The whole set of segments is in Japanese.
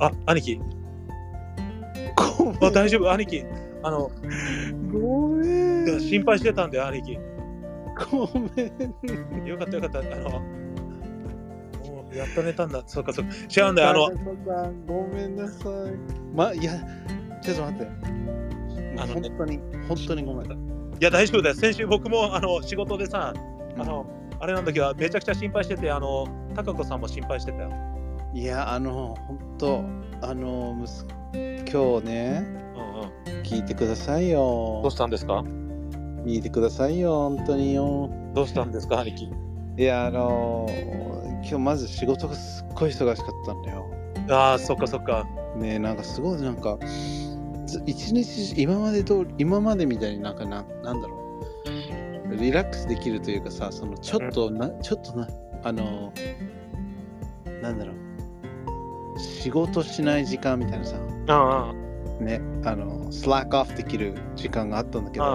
あ、兄貴。ごあ大丈夫、兄貴。あの、ごめん。心配してたんで、兄貴。ごめん。よかったよかった。あの、もうやっと寝たんだ。そうかそうか。違うんだよ。あの、ごめんなさい。ま、いや、ちょっと待って。あのね本当に、本当にごめん。いや、大丈夫だよ。先週僕もあの仕事でさ、あの、あれなんだけど、めちゃくちゃ心配してて、あの、高子さんも心配してたよ。いや、あの、本当、あの、今日ね、うんうん。聞いてくださいよどう。したんですか？聞いてくださいよ、本当によ。どうしたんですか、兄貴？いや、あの、今日まず仕事がすっごい忙しかったんだよ。ああ、そっかそっか。ねなんかすごいなんか、ず一日、今まで通り、今までみたいになんかな、なんだろう。リラックスできるというかさ、そのちょっとな、ちょっとな、あの、なんだろう。仕事しない時間みたいなさ、あね、あの、スラックオフできる時間があったんだけあ、ど、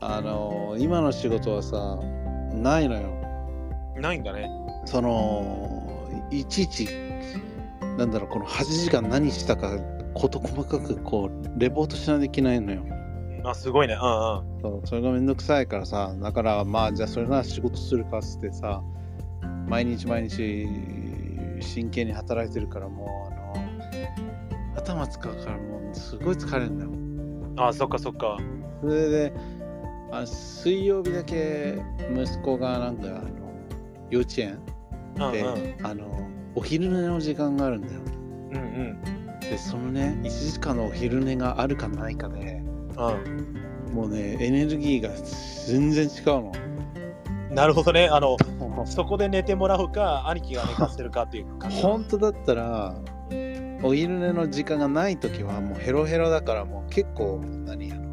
ああの、今の仕事はさ、ないのよ。あ、ないんだね。その、いちいち、なんだろう、この8時間何したか、事細かくこう、レポートしないといけないのよ。あ、すごいね。うんうん。そうそれがめんどくさいからさ、だからまあ、じゃあそれなら仕事するかっつってさ、毎日毎日真剣に働いてるからもう、あの、頭使うからもうすごい疲れるんだよ。ああ、そっかそっか。それで、あ水曜日だけ息子がなんかあの幼稚園で、うんうん。あのお昼寝の時間があるんだよ。うんうん。で、そのね、1時間のお昼寝があるかないかで、うもうね、エネルギーが全然違うの。ん。なるほどね。あの、そこで寝てもらうか、兄貴が寝かせるかっていう感じ。本当だったら、お昼寝の時間がない時はもうヘロヘロだからもう結構何あの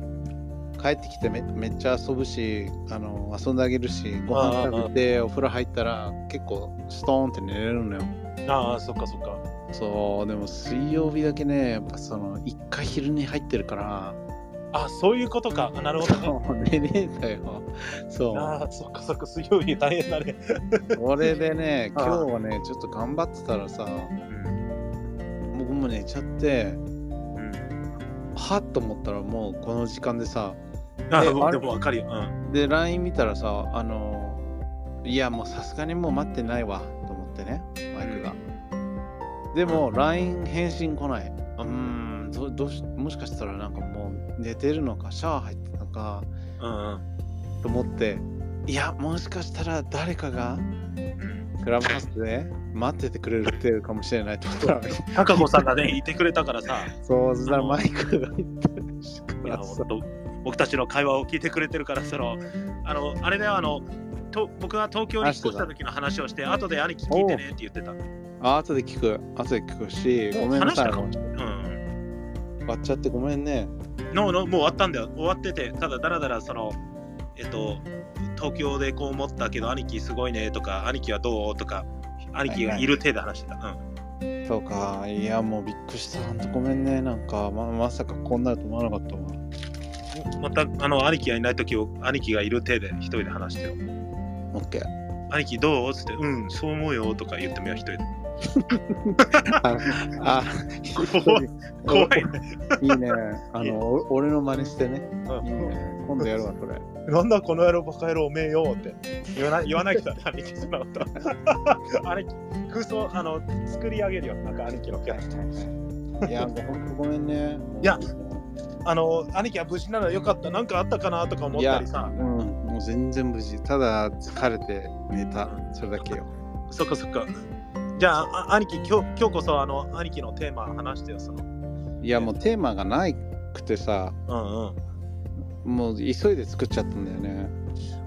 帰ってきてめめっちゃ遊ぶしあの遊んであげるしご飯食べてお風呂入ったら結構ストーンって寝れるのよああ、そっかそっか。そうでも水曜日だけねやっぱその一回昼寝入ってるからあ、そういうことか。あなるほどね。そうだよそうああ、そっかそっか。水曜日大変だね。これでねあ 今日はねちょっと頑張ってたらさ僕も寝ちゃってうん。はっと思ったらもうこの時間でさあであれ？でもわかるよ。うん。で LINE 見たらさあのいやもうさすがにもう待ってないわと思ってねマイクが、でも LINE 返信来ないうーんどどうしもしかしたらなんか寝てるのかシャワー入ってるのかうんうん。と思っていやもしかしたら誰かがクラブハウスで待っててくれるってるかもしれないと思ったら高子さんがね、いてくれたからさ、そうそしたらマイクが入って僕たちの会話を聞いてくれてるから、その、あの、あれだよ、あの、と僕が東京に引っ越した時の話をして、後で兄貴聞いてねって言ってた。あ後で聞く後で聞くしごめんなさい。うん終わっちゃってごめんねうん。ののもう終わったんだよ。終わってて、ただだらだらその、えっと、東京でこう思ったけど、兄貴すごいねとか、兄貴はどうとか、兄貴がいる手で話してた。うん。そうか、いや、もうびっくりした。ほんとごめんね。なんか、ままさかこんなると思わなかったわ。また、あの、兄貴がいない時を、兄貴がいる手で一人で話してよ。オッケー。兄貴どう？つって、うん、そう思うよとか言ってみよう、一人で。あ、あ怖い怖いね。いいね。あの、お俺の真似してね。うんいいね。今度やるわ、それ。なんだこの野郎バカ野郎おめえよって言わない言わないけどね兄貴そんなこと 兄貴空想あの作り上げるよなんか兄貴のキャラいや、もうほんとごめんね。いやあの兄貴は無事ならよかったなんかあったかなとか思ったりさうん、もう全然無事。ただ、疲れて寝た。それだけよ。そっかそっかじゃああ兄貴今日今日こそあの兄貴のテーマ話してよその。いや、もうテーマがないくてさ、うんうん。もう急いで作っちゃったんだよね。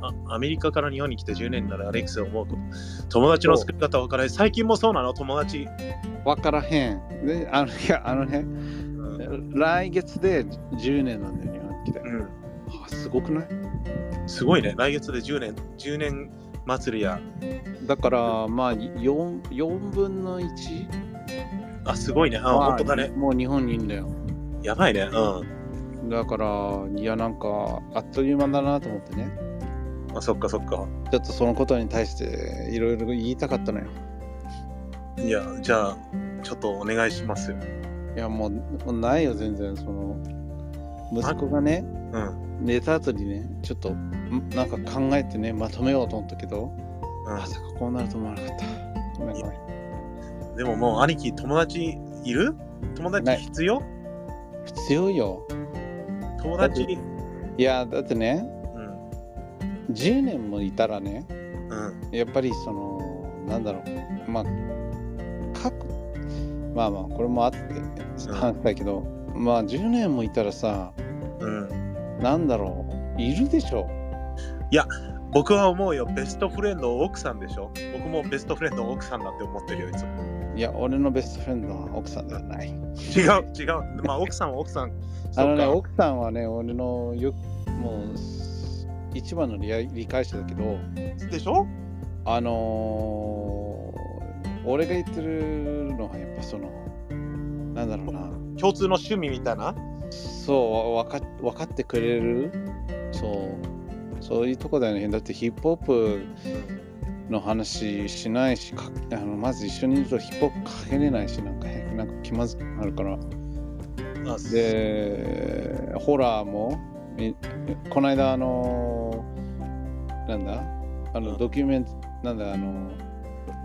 あアメリカから日本に来て10年ならアレックス思うこと。友達の作り方わからない最近もそうなの？友達、わからへん。で、あの、いや、あのね、うん。来月で10年なんだよ、日本に来て。うん、あすごくない？すごいね。来月で10年10年祭りや。だからまあ 4, 4分の1、あすごいね。あ、まあ本当だね。もう日本にいんだよ。やばいね。うん。だからいやなんかあっという間だなと思ってね。あそっかそっか。ちょっとそのことに対していろいろ言いたかったのよ。いやじゃあちょっとお願いしますよ。いやもうもうないよ全然。その息子がねうん。寝た後にねちょっとん？なんか考えてねまとめようと思ったけど、まさかこうなると思わなかった。ごめんごめん。うん、でももう兄貴、友達いる？友達必要？必要よ。友達？だいやだってねうん。10年もいたらねうん。やっぱりそのなんだろう。まあ各まあまあこれもあって話したいけど、まあ10年もいたらさうん。なんだろう。いるでしょ。僕は思うよ、ベストフレンド奥さんでしょ。僕もベストフレンド奥さんだって思ってるよ、いつも。いや俺のベストフレンドは奥さんではない。違う、違う。まあ奥さんは奥さん。あのね奥さんはね俺のよもう一番の理理解者だけどでしょ？あのー俺が言ってるのはやっぱそのなんだろうな。共通の趣味みたいな？そうわか分かってくれる？そう。そういうとこだよね。だってヒップホップの話しないしかあのまず一緒にいるとヒップホップかけれないしなんか変なんか気まずくなるから。あでホラーもみこの間あのなんだ？あのうん。ドキュメントなんだあの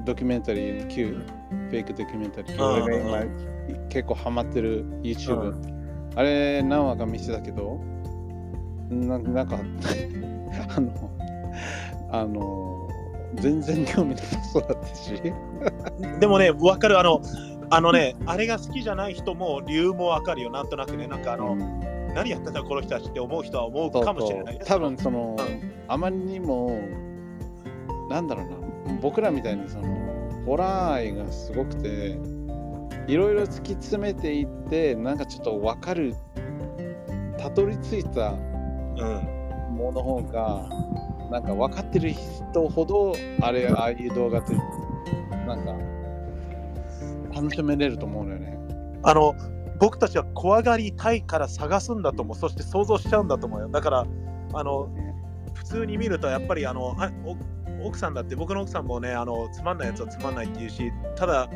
ドキュメンタリー Q フェイクドキュメンタリー。うん。俺が今結構ハマってる YouTube、うあれ何話か見せたけどななんか あのあの全然興味なさそうだったしでもね、わかる。あの、あのね、あれが好きじゃない人も理由もわかるよ。なんとなくね、なんかあの、うん何やってたこの人たちって思う人は思うかもしれないね。多分その、うんあまりにもなんだろうな僕らみたいにそのホラー愛がすごくていろいろ突き詰めていってなんかちょっと分かるたどり着いたうん。ものの方がなんか分かってる人ほどあれああいう動画ってなんか楽しめれると思うのよね。あの、僕たちは怖がりたいから探すんだと思う。そして想像しちゃうんだと思うよ。だから、あの、普通に見るとやっぱりあのあお奥さんだって僕の奥さんもねあのつまんないやつはつまんないって言うしただ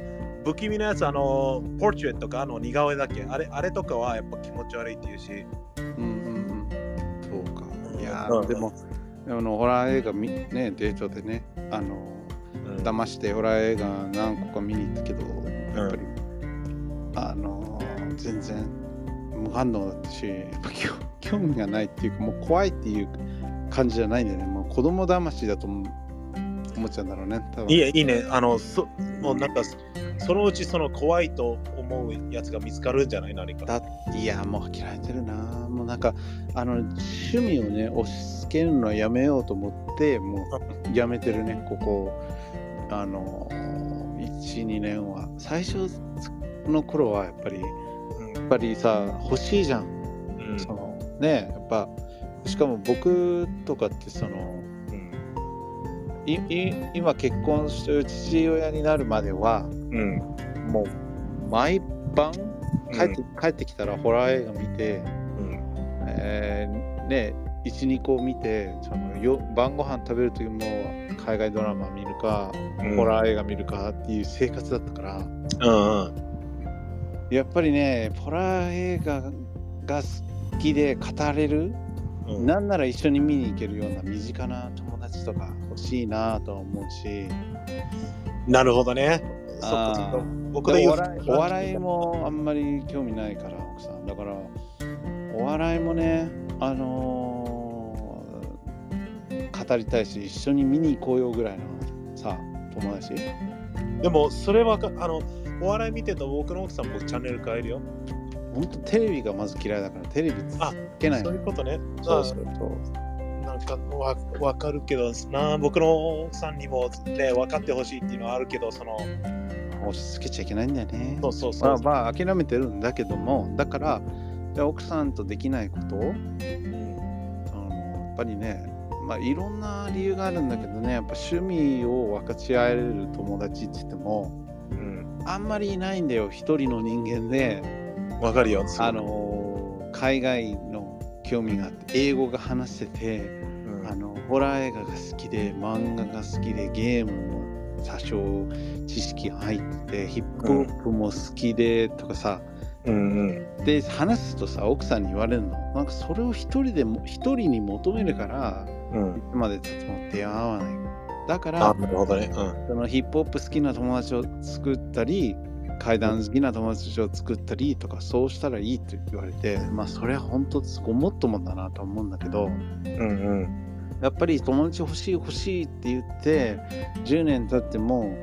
不気味なやつあのポートレートとかあの似顔絵だっけ？あれあれとかはやっぱ気持ち悪いって言うし。うんうんうん。そうか。いやうんーでも、あのホラー映画みねデートでねあのうん騙してホラー映画何個か見に行ったけどやっぱり、あの全然無反応だったしやっぱ興興味がないっていうかもう怖いっていう感じじゃないんだよね。もう子供騙しだと思思っちゃうんだろうね多分。いいいいね。あのそもうなんかそのうちその怖いと思うやつが見つかるんじゃない？何か。だいやもう諦めてるな。もうなんかあの趣味をね押し付けるのはやめようと思ってもうやめてるねここ。あの12年は。最初の頃はやっぱりやっぱりさ欲しいじゃん、うん。そのねやっぱしかも僕とかってその今結婚して父親になるまではうん。もう毎晩帰って,、帰ってきたらホラー映画見て、うん。えーね12個見てそのよ晩ご飯食べる時も海外ドラマ見るか、うん。ホラー映画見るかっていう生活だったから。うんうん。やっぱりねホラー映画が好きで語れる、うん。なんなら一緒に見に行けるような身近な友達とか欲しいなとは思うし。なるほどね。僕でお笑いもあんまり興味ないから奥さん。だからお笑いもねあのー語りたいし一緒に見に行こうよぐらいのさ友達。でもそれはかあのお笑い見てると僕の奥さんもチャンネル変えるよ。ほんとテレビがまず嫌いだからテレビつあけないそういうことね。そうそうそうかわわかるけどな。僕の奥さんにもね分かってほしいっていうのはあるけどその押し付けちゃいけないんだよね。そうそうそう、まあまあ諦めてるんだけども。だからじゃあ奥さんとできないことをうん。やっぱりねまあいろんな理由があるんだけどね。やっぱ趣味を分かち合える友達って言ってもうん。あんまりいないんだよ。一人の人間で。わかるよあの海外の興味があって英語が話せてうんあのホラー映画が好きで漫画が好きでゲームも多少知識が入っててヒップホップも好きでとかさ、うんうん。で話すとさ奥さんに言われるのなんかそれを一人でも一人に求めるからうんい。つまでたっても出会わないだかあ、らなるほどね。うん。そのヒップホップ好きな友達を作ったり階段好きな友達を作ったりとかそうしたらいいって言われてまあそれは本当ごもっともだなと思うんだけどうんうん。やっぱり友達欲しい欲しいって言って10年経っても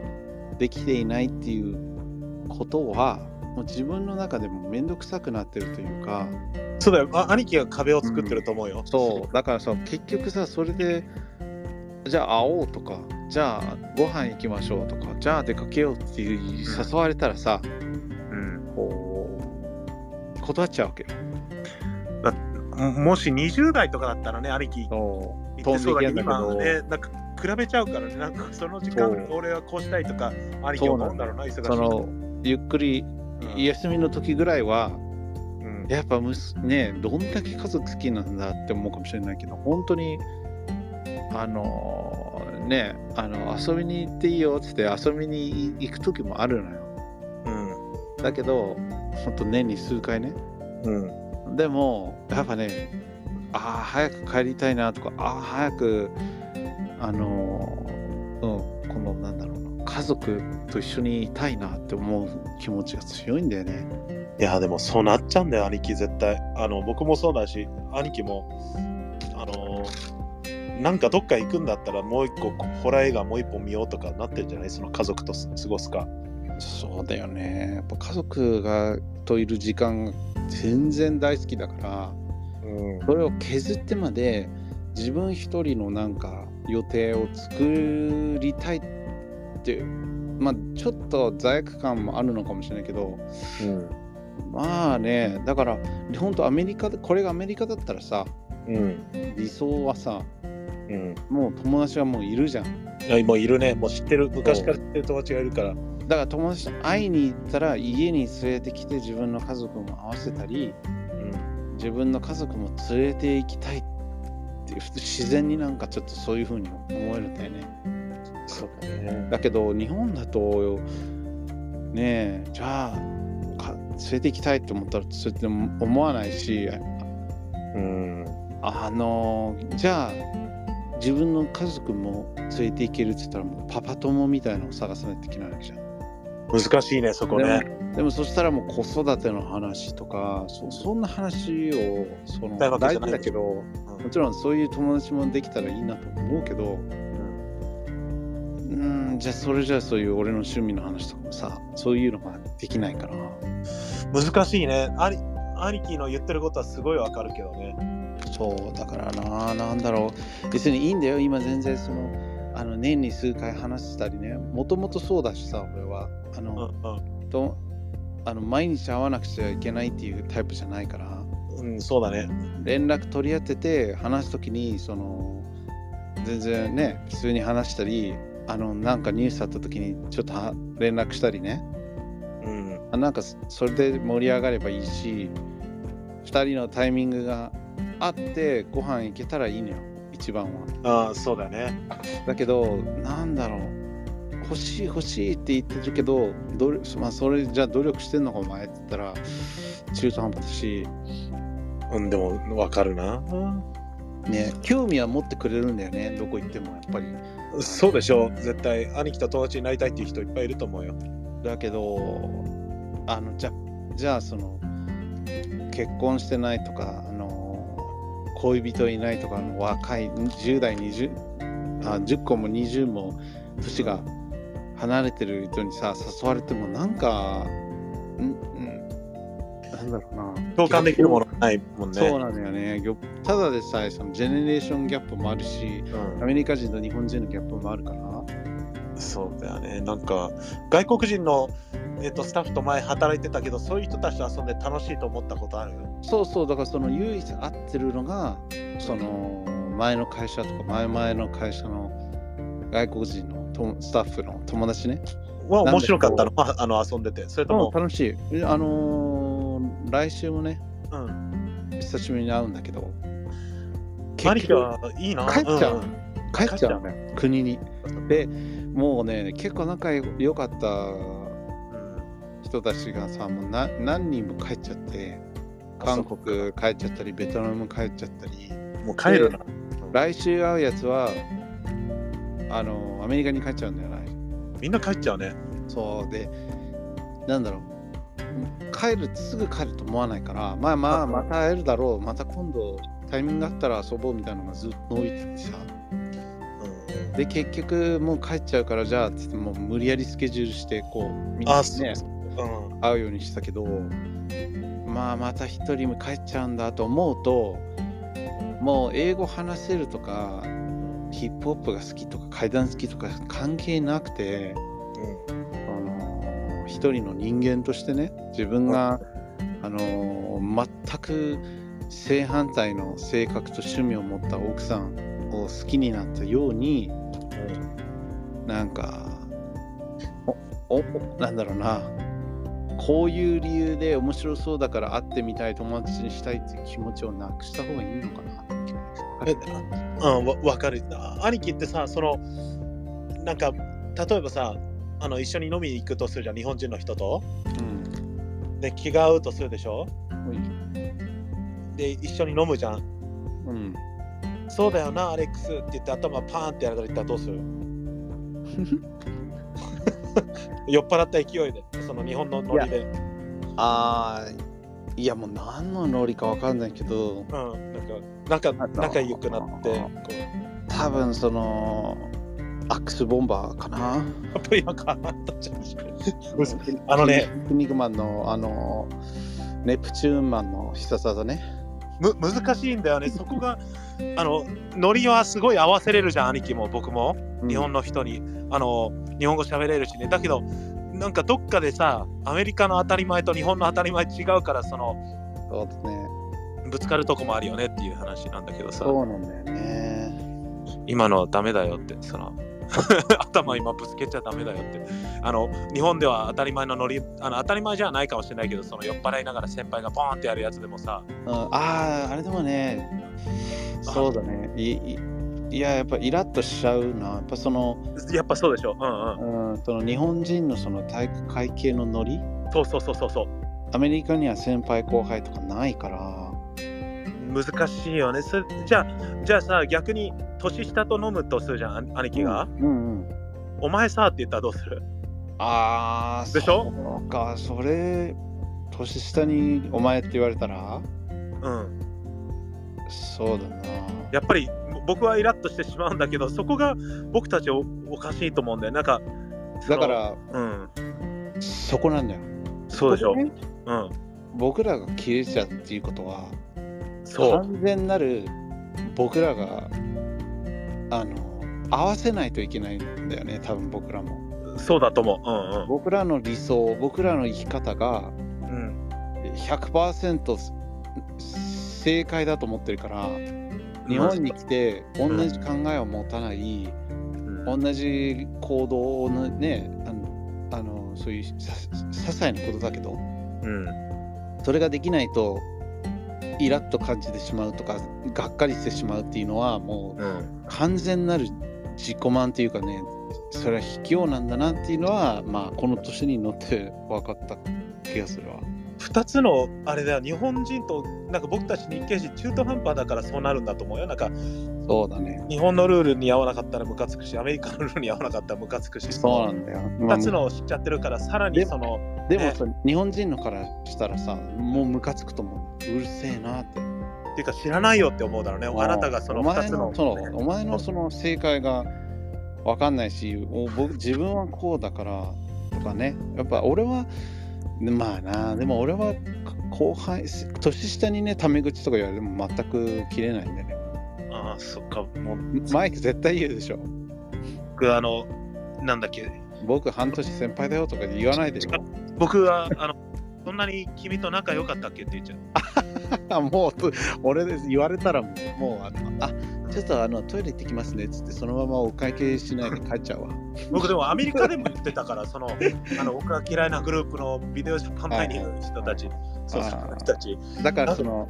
できていないっていうことはもう自分の中でも面倒くさくなってるというかそうだよ。あ兄貴が壁を作ってると思うよ。そうだからさ結局さそれでじゃあ会おうとかじゃあご飯行きましょうとかじゃあ出かけようっていう誘われたらさ、うん。こう断っちゃうわけよ。もし20代とかだったらね、兄貴飛んでいけんだけど。今ね、なんか比べちゃうからね、なんかその時間俺はこうしたいとか、兄貴は思うんだろうな、忙しいそのゆっくりうん。休みの時ぐらいはうん。やっぱむすねどんだけ家族好きなんだって思うかもしれないけど本当にあのねあの遊びに行っていいよって言って遊びに行く時もあるのよ。うん。だけど本当年に数回ね。うん。でもやっぱねああ早く帰りたいなとかああ早くあのうんこのなんだろうな家族と一緒にいたいなって思う気持ちが強いんだよねいや、でもそうなっちゃうんだよ、兄貴、絶対。あの僕もそうだし、兄貴も、あのなんかどっか行くんだったら、もう一個、ホラー映画もう一本見ようとかなってんじゃない？その家族と過ごすか。そうだよねやっぱ家族がといる時間が全然大好きだからうんそれを削ってまで自分一人のなんか予定を作りたいってまあちょっと罪悪感もあるのかもしれないけどうんまあねだから本当アメリカでこれがアメリカだったらさうん。理想はさうん。もう友達はもういるじゃん。いやもういるね、もう知ってる、昔から知ってる友達がいるから。だから友達と会いに行ったら家に連れてきて自分の家族も合わせたりうん自分の家族も連れて行きたいっていう自然になんかちょっとそういう風に思えるんだよねそうだね。だけど日本だとねえじゃあか連れて行きたいって思ったらそうやって思わないしうん。あのじゃあ自分の家族も連れて行けるって言ったらもうパパ友みたいのを探さないといけないわけじゃん難しいね、そこね。でもそしたらもう子育ての話とかそそんな話をその大事だけどもちろんそういう友達もできたらいいなと思うけどうんじゃあそれじゃあそういう俺の趣味の話とかもさそういうのができないから難しいね。兄兄貴の言ってることはすごいわかるけどね。そうだからななんだろう別にいいんだよ今全然そのあの年に数回話したりね。もともとそうだしさ俺は。あうんの、とあの毎日会わなくちゃいけないっていうタイプじゃないから。うん、うん、そうだね。連絡取り合ってて話すときにその全然ね普通に話したりあのなんかニュースあった時にちょっとは連絡したりね。うん。あなんかそそれで盛り上がればいいし2人のタイミングがあってご飯行けたらいいのよ一番はああ、そうだね。だけどなんだろう欲しい欲しいって言ってるけどどれ、まあ、それじゃあ努力してんのかお前って言ったら中途半端だしうん、でもわかるな。ね興味は持ってくれるんだよねどこ行ってもやっぱりそうでしょう。絶対、兄貴と友達になりたいっていう人いっぱいいると思うよ。だけどあのじゃじゃあその結婚してないとか恋人いないとかあの若い10代20あ10個も20も年が離れてる人にさ誘われてもなんかんん。なんだろうな。共感できるものがないもんね。そうなんだよね。ただでさえそのジェネレーションギャップもあるしうん。アメリカ人と日本人のギャップもあるからそうだよね。なんか、外国人の、えっとスタッフと前働いてたけど、そういう人たちと遊んで楽しいと思ったことある？そうそう。だからその唯一合ってるのがその前の会社とか前々の会社の外国人のとスタッフの友達ね。は面白かったの？ああの遊んでて。それとも、楽しい。えあのー来週もねうん。久しぶりに会うんだけど。兄貴はいいな。帰っちゃう。んん。帰っちゃう。のよ国に。でもうね結構仲良かったうん人たちがさもうな何人も帰っちゃって韓国帰っちゃったりベトナム帰っちゃったり。もう帰るな。来週会うやつはあのアメリカに帰っちゃうんだよなみんな帰っちゃうね。そうでなんだろう。帰るすぐ帰ると思わないからまあまあまた会えるだろう。また今度タイミングがあったら遊ぼうみたいなのがずっと置いててさ。うん。で結局もう帰っちゃうからじゃあっつってもう無理やりスケジュールしてこうみんなね。うん。会うようにしたけどまあまた一人も帰っちゃうんだと思うともう英語話せるとかヒップホップが好きとか階段好きとか関係なくてあの一人の人間としてね自分があの全く正反対の性格と趣味を持った奥さんを好きになったようになんかおおなんだろうなこういう理由で面白そうだから会ってみたい友達にしたいっていう気持ちをなくした方がいいのかなえうん、わわかる。あ兄貴ってさ、その、なんか、例えばさ、あの一緒に飲みに行くとするじゃん、日本人の人と。うんで、気が合うとするでしょ？うんで、一緒に飲むじゃん。うんそうだよな、アレックスって言って頭パーンってやられたらどうする？酔っ払った勢いで、その日本のノリで。あーいやもう何のノリかわかんないけど。うん、なんか、なんか仲良くなって、こ多分そのアックスボンバーかな。う、やっぱりなんかあったじゃん。あのね、キニグマンのあのネプチューンマンの必殺技ね。む難しいんだよね、そこが、あの、ノリはすごい合わせれるじゃん、兄貴も僕も。日本の人に、あの、日本語喋れるしね。だけど、なんかどっかでさ、アメリカの当たり前と日本の当たり前違うから、その、そうですね。ぶつかるとこもあるよねっていう話なんだけどさ、そうなんだよね。今のダメだよって、その、頭今ぶつけちゃダメだよって。あの、日本では当たり前のノリ、あの当たり前じゃないかもしれないけど、その酔っ払いながら先輩がポーンってやるやつでもさ、うん、あああれでもねそうだねいいいややっぱイラッとしちゃうなやっぱその,、やっぱそうでしょ。うんうん。うん、その日本人のその体育会系のノリ？そうそうそうそうそう。アメリカには先輩後輩とかないから難しいよね。それじゃあ、じゃあさ、逆に年下と飲むとするじゃん、あ兄貴が。うんうんお前さって言ったらどうする？ああでしょ？そうかそれ年下にお前って言われたら？うん。そうだなやっぱり僕はイラッとしてしまうんだけど、そこが僕たちおおかしいと思うんだよ。なんか、だか、らうん。そこなんだよそうでしょ。ねうん。僕らが切れちゃうっていうことは。完全なる僕らがあの合わせないといけないんだよね多分僕らもそうだと思う。うん僕らの理想僕らの生き方がうん。100%正解だと思ってるから日本に来て同じ考えを持たない、うん、同じ行動をねあのあのそういうさ些細なことだけどうん。それができないとイラッと感じてしまうとかがっかりしてしまうっていうのはもううん。完全なる自己満っていうかねそれは卑怯なんだなっていうのはまあこの年に乗って分かった気がするわ。2つのあれだよ日本人となんか僕たち日系人中途半端だからそうなるんだと思うよなんかそうだね。日本のルールに合わなかったらムカつくしアメリカのルールに合わなかったらムカつくし。そうなんだよ。まあ2つのを知っちゃってるからさらにそのでもさ、日本人のからしたらさもうムカつくと思う。うるせえなって。っていうか知らないよって思うだろうね。あなたがそのお2つの前の。そう。お前のその正解が分かんないしお僕自分はこうだからとかね。やっぱ俺はまあなでも俺は後輩年下にねタメ口とか言われても全く切れないんでねああそっかもう。マイク絶対言うでしょ。僕あのなんだっけ。僕半年先輩だよとか言わないでしょ僕はあのそんなに君と仲良かったっけって言っちゃう。あ もうと俺で言われたらもうもうあのあちょっとあのトイレ行ってきますねっつってそのままお会計しないで帰っちゃうわ。僕でもアメリカでも言ってたからそのあの僕が嫌いなグループのビデオジャパン内にいる人たち。そう人たち。だからその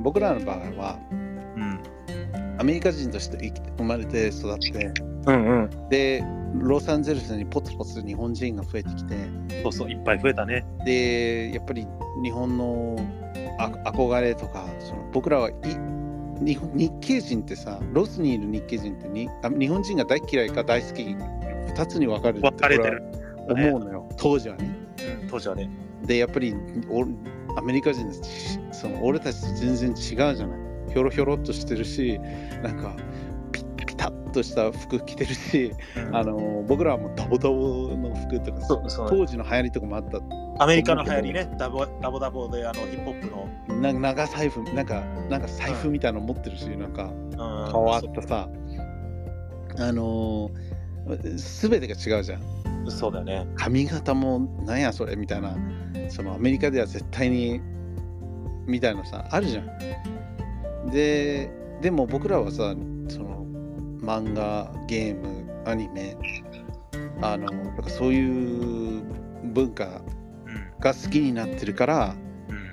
僕らの場合はうんアメリカ人として生きて生まれて育ってうんうんでロサンゼルスにポツポツ日本人が増えてきてそうそう、いっぱい増えたね。でやっぱり日本のあ憧れとかその僕らはい日本日系人ってさロスにいる日系人ってにあ日本人が大嫌いか大好き2つに分かれて分かれてる。思うのよ当時はねうん当時はね。でやっぱりおアメリカ人その俺たちと全然違うじゃないひょろひょろっとしてるしなんかピッピタッとした服着てるしあの僕らはもうダボダボの服とか当時の流行りとかもあった。アメリカの流行りね、ダボダボダボであのヒップホップの。な長財布なんかなんか財布みたいなの持ってるし、なんかうん。変わったさ。あのー、全てが違うじゃん。そうだよね。髪型もなんやそれみたいな。そのアメリカでは絶対にみたいなさあるじゃんででも僕らはさその漫画ゲームアニメあのなんかそういう文化うん。が好きになってるから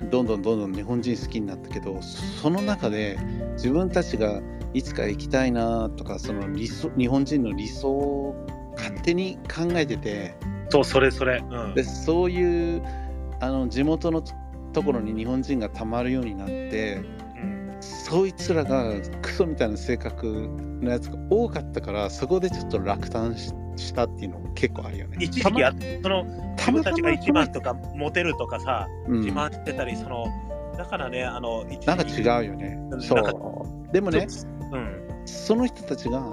うん。どんどんどんどん日本人好きになったけどその中で自分たちがいつか行きたいなとかその理想日本人の理想を勝手に考えててそう、それそれ。うん。でそういうあの地元のところに日本人がたまるようになってうんそいつらがクソみたいな性格のやつが多かったからそこでちょっと落胆ししたっていうのも結構あるよね。一時期あその自分たちが一番とか、かモテるとかさ、うん自慢してたり、そのだからね、あの、なんか違うよね。そう。でもね、うん。その人たちが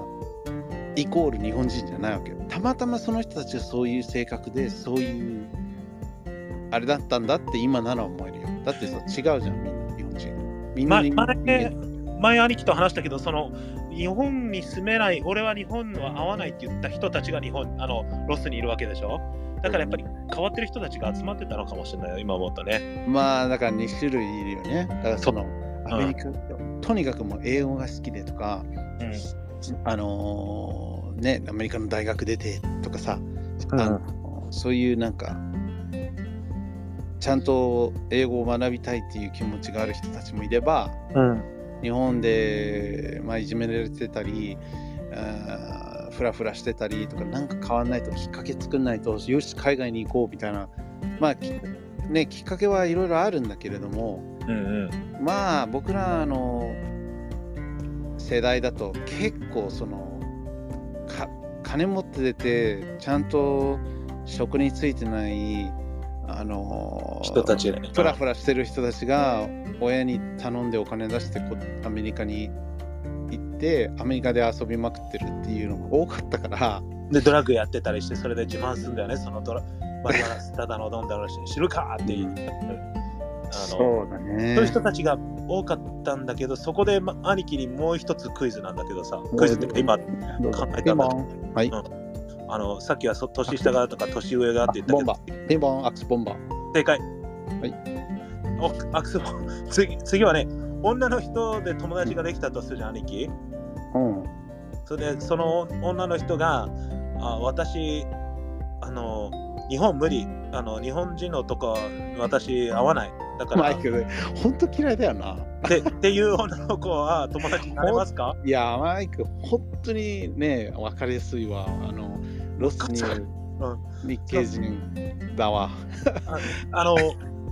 イコール日本人じゃないわけよ。たまたまその人たちがそういう性格で、そういうあれだったんだって今なら思えるよ。だってさ、違うじゃん、みんな。みんな前人間前前兄貴と話したけど、その日本に住めない、俺は日本は合わないって言った人たちが日本、あのロスにいるわけでしょ？だからやっぱり変わってる人たちが集まってたのかもしれないよ、今思うとね。まあだから2種類いるよね。だからそのアメリカ、とにかくもう英語が好きでとか、うんあのーね、アメリカの大学出てとかさ、うんそういうなんか、ちゃんと英語を学びたいっていう気持ちがある人たちもいれば、うん。日本で、まあ、いじめられてたり、あーフラフラしてたりとか、なんか変わんないときっかけ作んないと、よし、海外に行こうみたいな、まあ、きね、きっかけはいろいろあるんだけれども、うんうん。まあ僕らの世代だと結構そのか金持っててちゃんと職に就いてないあの人たちね。フラフラしてる人たちが親に頼んでお金出してこアメリカに行ってアメリカで遊びまくってるっていうのが多かったからで、ドラッグやってたりして、それで自慢するんだよね、そのドラマリワナスタダの飲んだのし 知るかって言って。あのだね。そういう人たちが多かったんだけど、そこで、ま、兄貴にもう一つクイズなんだけどさ、クイズって今、考えたんだピンポンはいあのさっきはそ年下がとか年上がって言ったけどボンバ、ピンポンアクスボンバ正解。はい。おアクセボ 次次はね、女の人で友達ができたとするじゃん、兄貴。うんそれで、その女の人が、あ私、あの、日本無理。あの日本人のとこ私合わない。だから、マイク、本当嫌いだよな。でっていう女の子は友達になれますか？いや、マイク、本当にね、分かりやすいわ。あの、ロスに日系人だわ。あの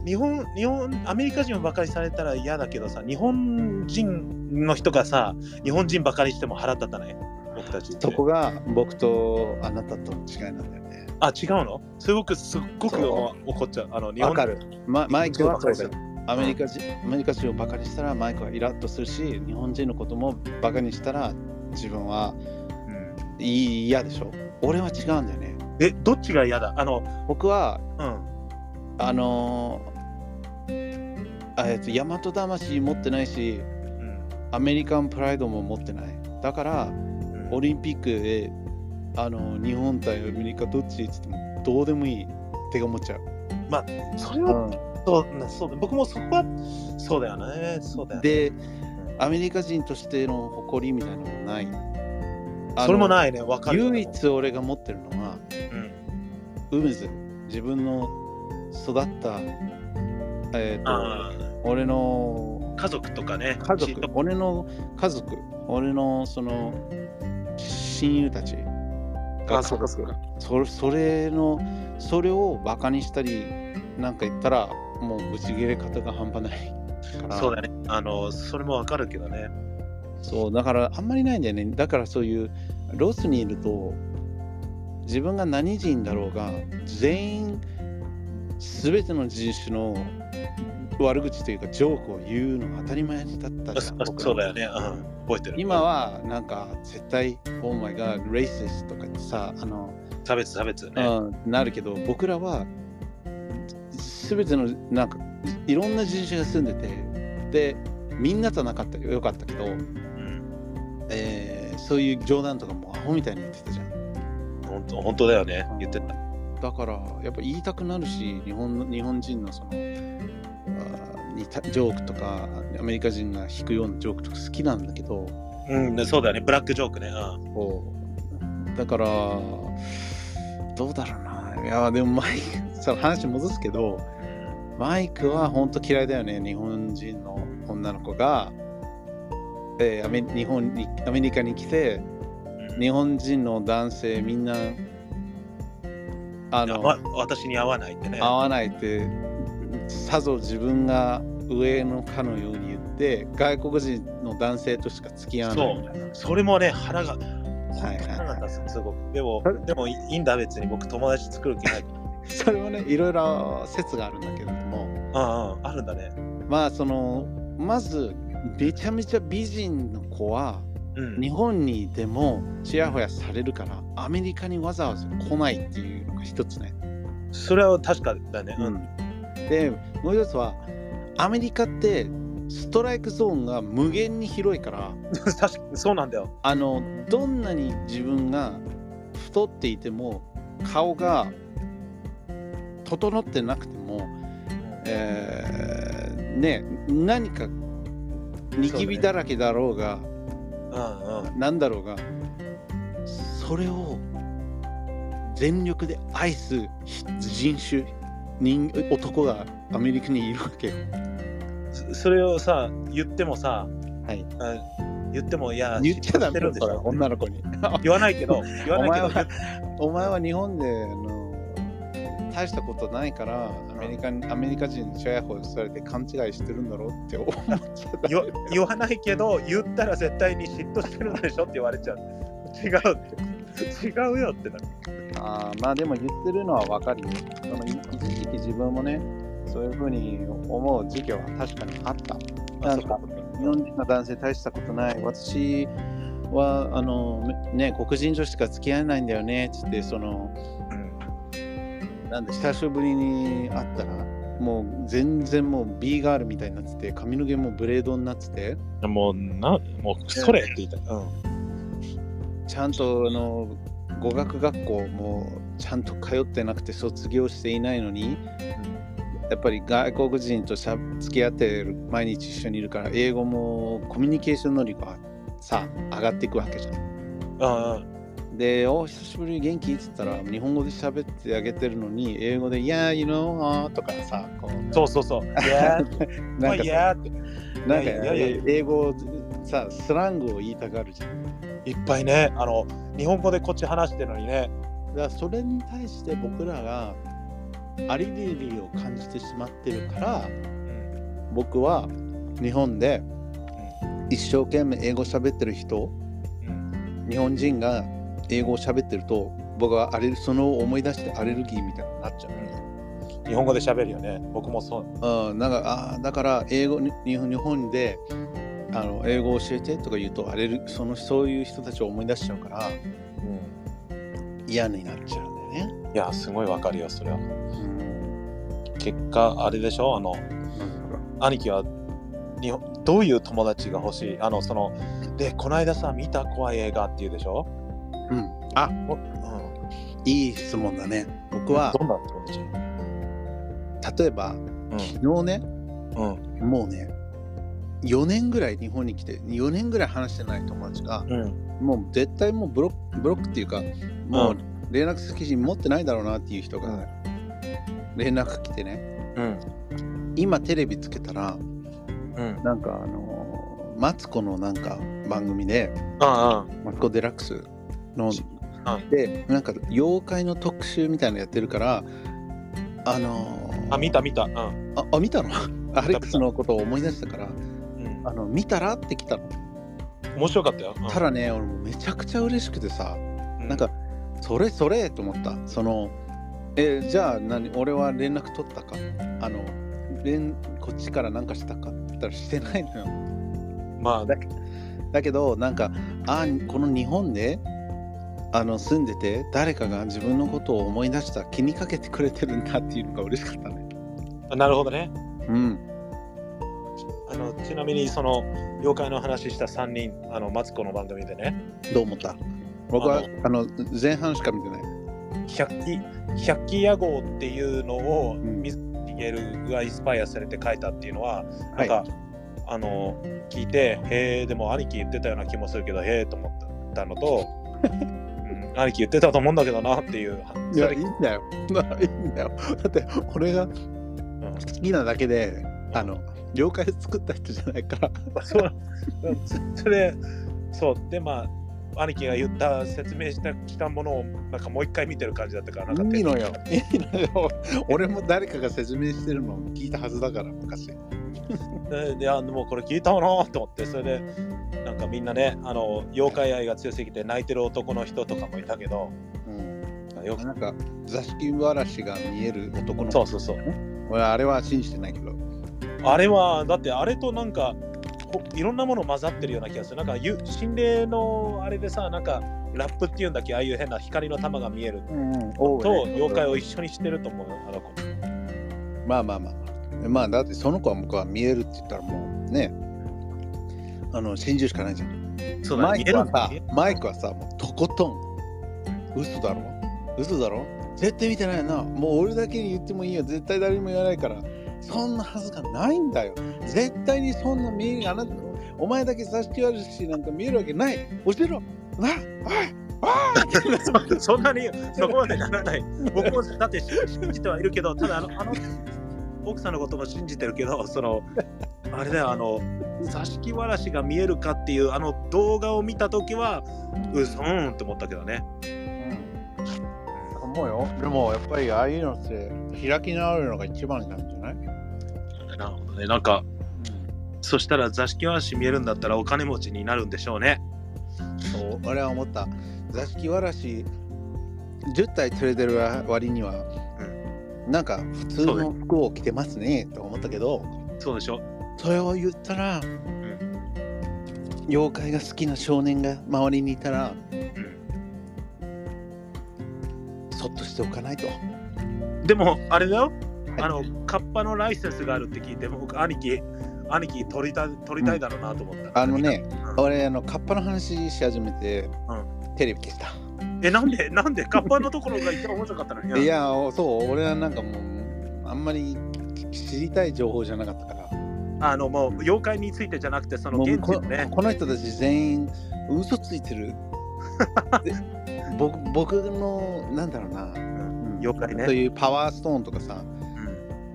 日本、日本、アメリカ人をバカにされたら嫌だけどさ、日本人の人がさ、日本人バカにしても腹立たない？僕たち。そこが僕とあなたとの違いなんだよね。あ、違うの？すごく、すっごくそ怒っちゃう。あの日本わかる。ま、マイクはそうだ。アメリカ人アメリカ人をバカにしたらマイクはイラッとするし、日本人のこともバカにしたら自分はうんいい嫌でしょ？俺は違うんだよね。え、どっちが嫌だ？あの、僕は、うん。あのーあえっと、大和魂持ってないし、うんアメリカンプライドも持ってない。だから、うんオリンピックであの日本対アメリカどっち？って言ってもどうでもいいって思っちゃう。それは、そうそうだ僕もそこはそうだよね。そうだよね。で、アメリカ人としての誇りみたいなのもない。それもい。ないね。わかる。唯一俺が持ってるのは、うん、ウムズ。自分の育った、えっ、と、あ俺のー家族とかね。家族俺の家族、俺のその親友たちあそっかそっかそそれのそれをバカにしたりなんか言ったらもうぶち切れ方が半端ないそうだね。あの、それもわかるけどね。そうだからあんまりないんだよねだからそういうロスにいると自分が何人だろうが全員全ての人種の悪口というかジョークを言うのが当たり前だったじゃんそうだよね。うん。覚えてる。今はなんか絶対「Oh my god racist」とかってさあの、差別差別ね。うん、なるけど僕らは全てのなんかいろんな人種が住んでてでみんなとなかったよよかったけど、うん。えーそういう冗談とかもアホみたいに言ってたじゃん本当本当だよね。言ってた。だからやっぱ言いたくなるし日本の日本人のそのあーにたジョークとかアメリカ人が弾くようなジョークとか好きなんだけどうん、ねそうだよね。ブラックジョークね。うん。だからどうだろうないやでもマイク その話戻すけどマイクは本当嫌いだよね日本人の女の子が、えーアメ日本にアメリカに来て日本人の男性みんなあの私に合わないってね。合わないってさぞ自分が上のかのように言って外国人の男性としか付き合わないそう。それもね、腹が。はいはい腹が立つすごく。でも、でもいいんだ、別に僕、友達作る気ない。それはねいろいろ説があるんだけれどもうんうん、あるんだね。まあそのまずめちゃめちゃ美人の子はうん。日本にいてもちやほやされるからアメリカにわざわざ来ないっていうのが一つね。それは確かだね。うん。でもう一つはアメリカってストライクゾーンが無限に広いから 確かにそうなんだよ。あのどんなに自分が太っていても顔が整ってなくても、えーね何かニキビだらけだろうがうんうん。なんだろうがそれを全力で愛す人種人男がアメリカにいるわけよ。そそれをさ、言ってもさ、はい、あ言っても、いや、言っちゃダメだそれ知ってるんでしょ？女の子に。言わないけど、言わないけどお前はお前は日本であの大したことないからアメリカにアメリカ人にチヤホヤされて勘違いしてるんだろうって思っちゃった。言わないけど、言ったら絶対に嫉妬してるんでしょって言われちゃう。違うって。違うよってなる。あーまあでも言ってるのは分かるよ。そのい一時期自分もね、そういうふうに思う時期は確かにあった。なんか日本人の男性大したことない。私はあのね黒人女子しか付き合えないんだよねっつってそのなんで久しぶりに会ったらもう全然もう B ガールみたいになってて髪の毛もブレードになっててうんもう、な、もう、それって言いたい。うん。ちゃんとあの語学学校もちゃんと通ってなくて卒業していないのにやっぱり外国人としゃ付き合ってる毎日一緒にいるから英語もコミュニケーション能力はさ上がっていくわけじゃん。うんうん。で、お久しぶり元気？っつったら日本語で喋ってあげてるのに英語で「Yeah, you know」とかさこう。そうそうそう。いやー、まあ、なんか英語さスラングを言いたがるじゃん。いっぱいね、あの、日本語でこっち話してるのにね。だそれに対して僕らがアレルギーを感じてしまってるから僕は日本で一生懸命英語喋ってる人うん。日本人が英語を喋ってると僕はアレルその思い出してアレルギーみたいになっちゃうね。日本語で喋るよね。僕もそう。うん、なんかあーだから英語に日本日本であの英語を教えてとか言うとアレルそのそういう人たちを思い出しちゃうから嫌になっちゃうんだよね。いや、すごいわかるよ、それは。うん、結果、あれでしょ？あの、兄貴は日本どういう友達が欲しい？あの、その、で、この間さ、見た怖い映画って言うでしょ？うん、あおうん。いい質問だね。僕はどんな友達例えばうん。昨日ねうん。もうね4年ぐらい日本に来て4年ぐらい話してない友達がうん。もう絶対もうブロックブロックっていうかもうう連絡先持ってないだろうなっていう人がうん連絡来てねうん。今テレビつけたらうん。なんかあのマツコのなんか番組であマツコ・デラックスのうんでなんか妖怪の特集みたいなのやってるからあのーあ、見た見た。うん。ああ見たの？アレックスのことを思い出したからうん、あの見たら？って来たの。面白かったよ。うん。ただね俺もうめちゃくちゃ嬉しくてさうなんかそれそれと思った。そのえじゃあ何俺は連絡取ったか？あの連こっちから何かしたか？って言ったらしてないのよ。まあ、だだけどなんかあこの日本であの住んでて誰かが自分のことを思い出した気にかけてくれてるんだっていうのが嬉しかったね。なるほどね。うん。あのちなみにその妖怪の話した3人、あのマツコの番組でね、どう思った？僕はああの前半しか見てない。百鬼百鬼夜行っていうのをん。水木しげるがインスパイアされて書いたっていうのは、はいなんかあの聞いて、へえ、でも兄貴言ってたような気もするけど、へえと思ったのと、うん、兄貴言ってたと思うんだけどなっていう。いやいいんだよ。いいんだよ。だって俺がうん好きなだけであの妖怪作った人じゃないから。そう。うん。それそう。でまあ兄貴が言った説明したしたものをなんかもう一回見てる感じだったからなんかいいのよ。いいのよ。俺も誰かが説明してるのを聞いたはずだから昔 でであでもこれ聞いたわなと思ってそれでなんかみんなねあの妖怪愛が強すぎて泣いてる男の人とかもいたけどうん。よなんか座敷わらしが見える男のそうそうそう。俺あれは信じてないけど。あれはだってあれとなんかほいろんなもの混ざってるような気がする。なんかゆ心霊のあれでさなんかラップっていうんだっけ？ああいう変な光の玉が見えるうんと妖怪を一緒にしてると思うよあの子。まあまあまあまあだってその子は僕は見えるって言ったらもうねあの信じるしかないじゃん。そうだマイクはさマイクはさもうとことん。嘘だろ？嘘だろ？絶対見てないよな。もう俺だけに言ってもいいよ。絶対誰にも言わないから。そんなはずがないんだよ。絶対にそんな見えあなたお前だけ座敷あるしなんか見えるわけない。教えろ。なおい そそんなにそこまでならない。僕もだって信じてはいるけど、ただあのあの奥さんのことも信じてるけど、そのあれだよ、あの座敷わらしが見えるかっていうあの動画を見たときは、うそーんって思ったけどね。うん、思うよでもやっぱりああいうのって開き直るのが一番なんじゃない、なるほどね。なんか、そしたら座敷わらし見えるんだったらお金持ちになるんでしょうね。そう俺は思った座敷わらし10体連れてる割には、なんか普通の服を着てますねと思ったけどそうでしょ。それを言ったら、妖怪が好きな少年が周りにいたら、そっとしておかないと。でも、あれだよ。はいあの、カッパのライセンスがあるって聞いて、僕、兄貴、兄貴取りた取りたいだろうなと思った。あのね、うん俺あのカッパの話し始めて、テレビ消した。え、なんで、なんで、カッパのところが一番面白かったのに。いやそう俺はなんかもうあんまり知りたい情報じゃなかったから。あの、もう、妖怪についてじゃなくて、その現地このね。この人たち全員嘘ついてる で僕僕のなんだろうな、うん妖怪ねそういうパワーストーンとかさ、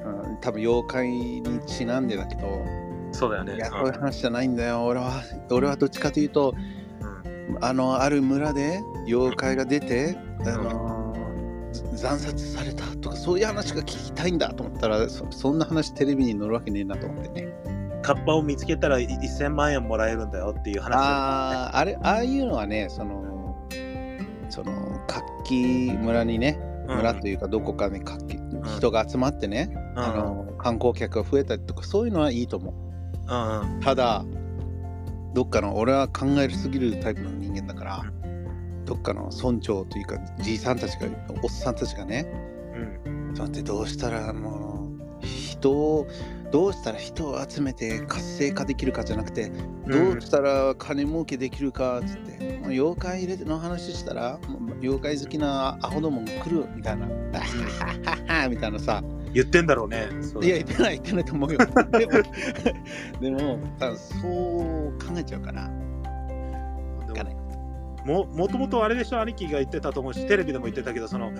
うんうん、多分妖怪にちなんでだけど、そうだよね。いやそういう話じゃないんだよ俺は俺はどっちかというとうんあのある村で妖怪が出て、あのず惨殺されたとかそういう話が聞きたいんだと思ったらそそんな話テレビに載るわけねえなと思ってね。カッパを見つけたらい1000万円もらえるんだよっていう話ね。あああれああいうのはねそのその活気村にねうん。村というかどこかに活気、人が集まってね、うん。あの観光客が増えたりとかそういうのはいいと思う。うんうん。ただどっかの俺は考えるすぎるタイプの人間だから、どっかの村長というかじいさんたちがおっさんたちがねうんちょっと待ってどうしたらあの人をどうしたら人を集めて活性化できるかじゃなくて、どうしたら金儲けできるかっつって、もう妖怪入れての話したらもう妖怪好きなアホどもが来るみたいな、みたいなさ。言ってんだろうね。いや言ってない言ってないと思うよ。でもでも多分そう考えちゃうかな。でもももともとあれでしょ兄貴が言ってたと思うしテレビでも言ってたけどその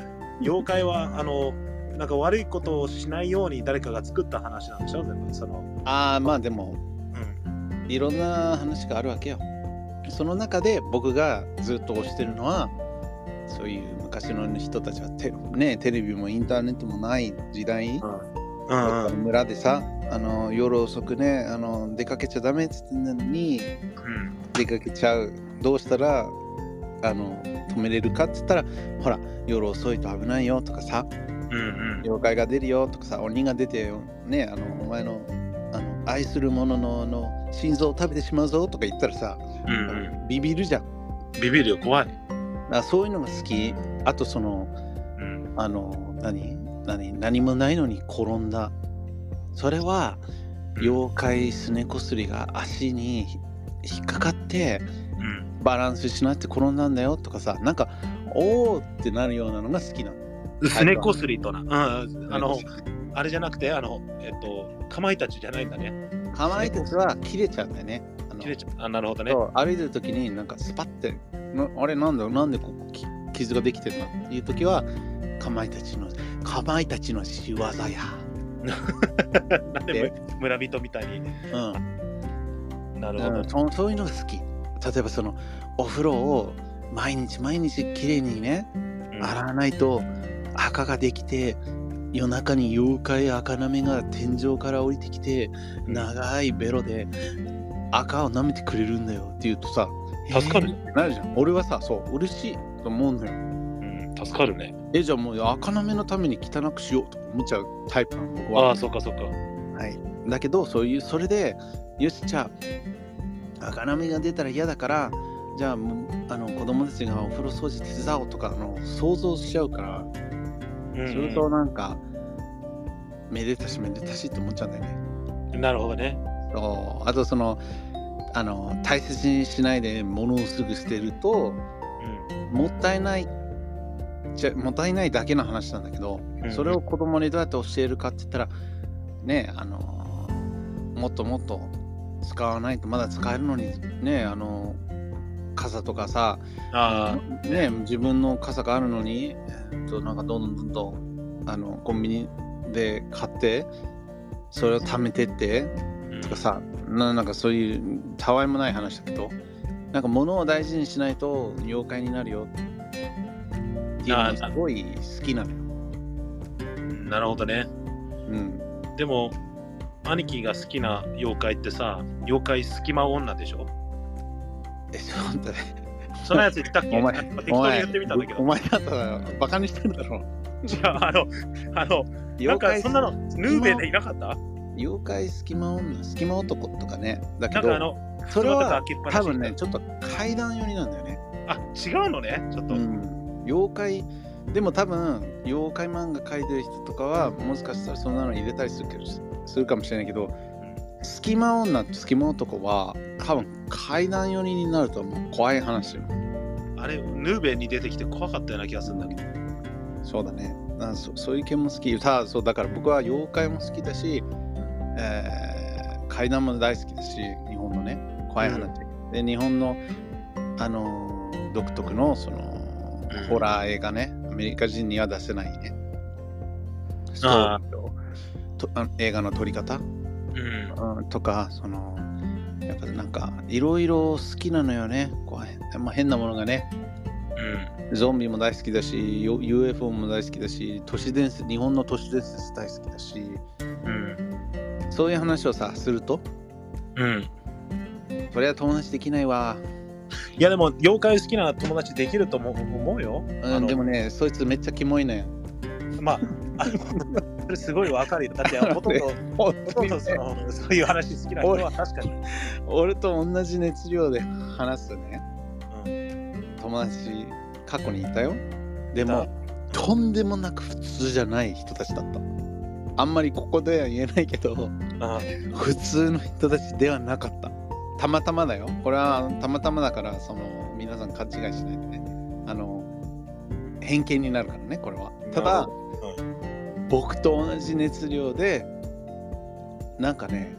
妖怪はあのなんか悪いことをしないように誰かが作った話なんでしょ全部その、ああまあでもうん、いろんな話があるわけよ。その中で僕がずっと推してるのはそういう昔の人たちはテ,、ね、テレビもインターネットもない時代、うん。うん村でさあの夜遅くねあの出かけちゃダメって言ってんのにうん。出かけちゃう。どうしたらあの止めれるかって言ったらほら夜遅いと危ないよとかさうん妖怪が出るよとかさ鬼が出てねあのお前のあの愛する者のの心臓を食べてしまうぞとか言ったらさ、うんうん。ビビるじゃん。ビビるよ怖い。だそういうのが好き。あとそのうん。あの何何何もないのに転んだ。それは妖怪すねこすりが足に引っかかってうんバランス失って転んだんだよとかさなんかおおってなるようなのが好きなのすねこすりとな。うん、あの、あれじゃなくて、あの、えっと、かまいたちじゃないんだね。かまいたちは切れちゃうんだよねあの切れちゃう。あ、なるほどね。歩いてる時になんかスパッてなあれなんだなんでここき傷ができてるの？っていう時はかまいたちのかまいたちの仕業や なんでむ村人みたいに。うんなるほど。うんそそういうのが好き例えばそのお風呂を毎日毎日きれいにねうん。洗わないと赤ができて夜中に妖怪赤なめが天井から降りてきてうん。長いベロで赤を舐めてくれるんだよって言うとさ助かる。えーなるじゃん。俺はさそう嬉しいと思うんだよ。うん、助かるね。えじゃあもう赤なめのために汚くしようとか思っちゃうタイプなの僕は。ああ、そっかそっか。はい、だけどそういうそれでよしじゃあ赤波が出たら嫌だからじゃああの子供たちがお風呂掃除手伝おうとかあの想像しちゃうから、うん。するとなんかめでたしめでたしって思っちゃうんだよね。うんなるほどね。そう。あとそのあの大切にしないで物をすぐ捨てるともったいないじゃもったいないだけの話なんだけど、うん。それを子供にどうやって教えるかって言ったらねあのもっともっと使わないとまだ使えるのにねあの傘とかさ、あね、自分の傘があるのに、えーっとなんかどんどんどんあのコンビニで買ってそれを貯めてってあ。とかさななんかそういうたわいもない話だけどなんか物を大事にしないと妖怪になるよっていうのがすごい好きなのよ。うんなるほどね。うん、でも、兄貴が好きな妖怪ってさ、妖怪隙間女でしょ？えちょっと待ってそのやつ言ったっけ？お前適当お前に言ってみたんだけど。お前だったらバカにしてるだろ。じゃあ、あの、あの、なん妖怪かそんなの、ヌーベでいなかった？妖怪隙間女、隙間男とかね。だけど、あの、それは多分ね、ちょっと階段寄りなんだよね。あ、違うのね、ちょっと。うん、妖怪、でも多分、妖怪漫画描いてる人とかは、もしかしたらそんなの入れたりするけどするかもしれないけど、隙間女と隙間男は、多分階段寄りになるともう怖い話よ。あれ、ヌーベに出てきて怖かったような気がするんだけど。そうだね。あそそういう系も好き。ただそうだから僕は妖怪も好きだし、えー怪談も大好きだし、日本のね、怖い話。で、日本の、あのー独特のその、うんホラー映画ね、アメリカ人には出せないね。ストーリーととあ映画の撮り方、うん。うん、とか、その、やっぱなんか、いろいろ好きなのよね。怖い。まあ、変なものがね。うん。ゾンビも大好きだし、よ UFO も大好きだし、都市伝説、日本の都市伝説大好きだし、うん。そういう話をさ、すると、うん。それは友達できないわ。いや、でも、妖怪好きな友達できると思うよ。あうん、のでもね、そいつめっちゃキモいのよ。まあ、れすごいわかるよ。だって、ほとんど、ほとんどそのそういう話好きな人は確かに。俺と同じ熱量で話すね、うん友達、過去にいたよ。でも、とんでもなく普通じゃない人たちだった。あんまりここでは言えないけど、あ普通の人たちではなかった。たまたまだよ。これはたまたまだから、その皆さん勘違いしないでね。あの、偏見になるからね、これは。ただ、僕と同じ熱量で、なんかね、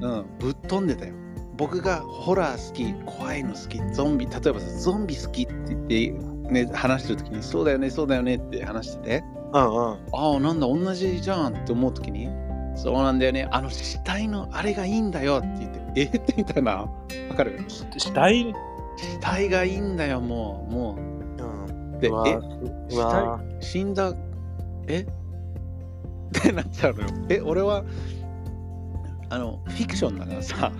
うん、ぶっ飛んでたよ。僕がホラー好き、怖いの好き、ゾンビ、例えばさ、ゾンビ好きって言って、ね、話してる時に、そうだよね、そうだよねって話してて、うんうん。ああ、なんだ、同じじゃんって思う時に、そうなんだよね、あの死体のあれがいいんだよって言って、えーってみたいな、わかる？死体？死体がいいんだよ、もう、もう、うん。で、え、うわ死んだ、え？ってなっちゃうのよ。え、俺は、あの、フィクションだからさ、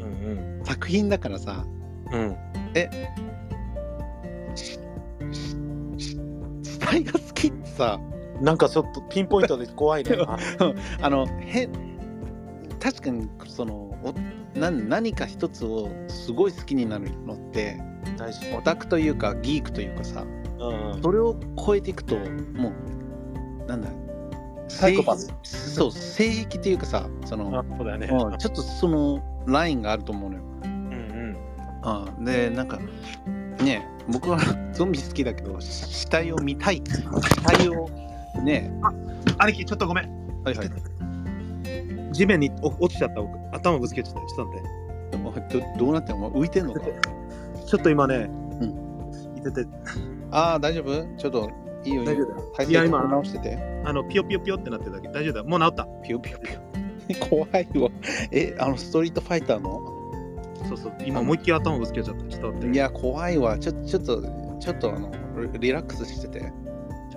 うん作品だからさ、うん。うんししし死体が好きってさ、なんかちょっとピンポイントで怖いね。あ あの、へ確かに、その、おな何か一つをすごい好きになるのって、大事。オタクというか、ギークというかさ、うんうん。それを超えていくと、もう、なんだ、サイコパス。性そう、性癖というかさ、その、あそうだよね。うんちょっとそのラインがあると思うのよ。うんうん。あで、なんか、ね僕は ゾンビ好きだけど、し死体を見たい。死体を、ね。兄貴ちょっとごめん。はいはい。地面にお落ちちゃった僕。頭ぶつけちゃった。ちょっと待って。どどうなってんの浮いてんのかちょっと今ね、ういてて、ああ、大丈夫ちょっといいよいいよ。大丈夫だよ。体勢いや今直してて。あの、ピヨピヨピヨってなってるだけ。大丈夫だよ。もう治った。ピヨピヨピヨ。怖いわ。え、あの、ストリートファイターの？そうそう。今思いっきり頭ぶつけちゃった。ちょっと。いや、怖いわ。ちょちょっと、ちょっとあの、リリラックスしてて。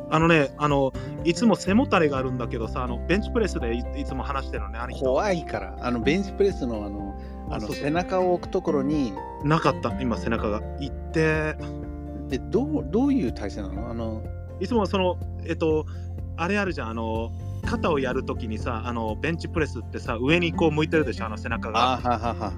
あのね、あの、いつも背もたれがあるんだけどさ、あの、ベンチプレスでいいつも話してるのね、兄貴と。怖いから。あの、ベンチプレスのあの、あの背中を置くところに、なかった、今背中が。行って、え、どう、どういう体勢なの？あの、いつもその、えっと、あれあるじゃん、あの、肩をやるときにさ、あの、ベンチプレスってさ、上にこう向いてるでしょ、あの背中が。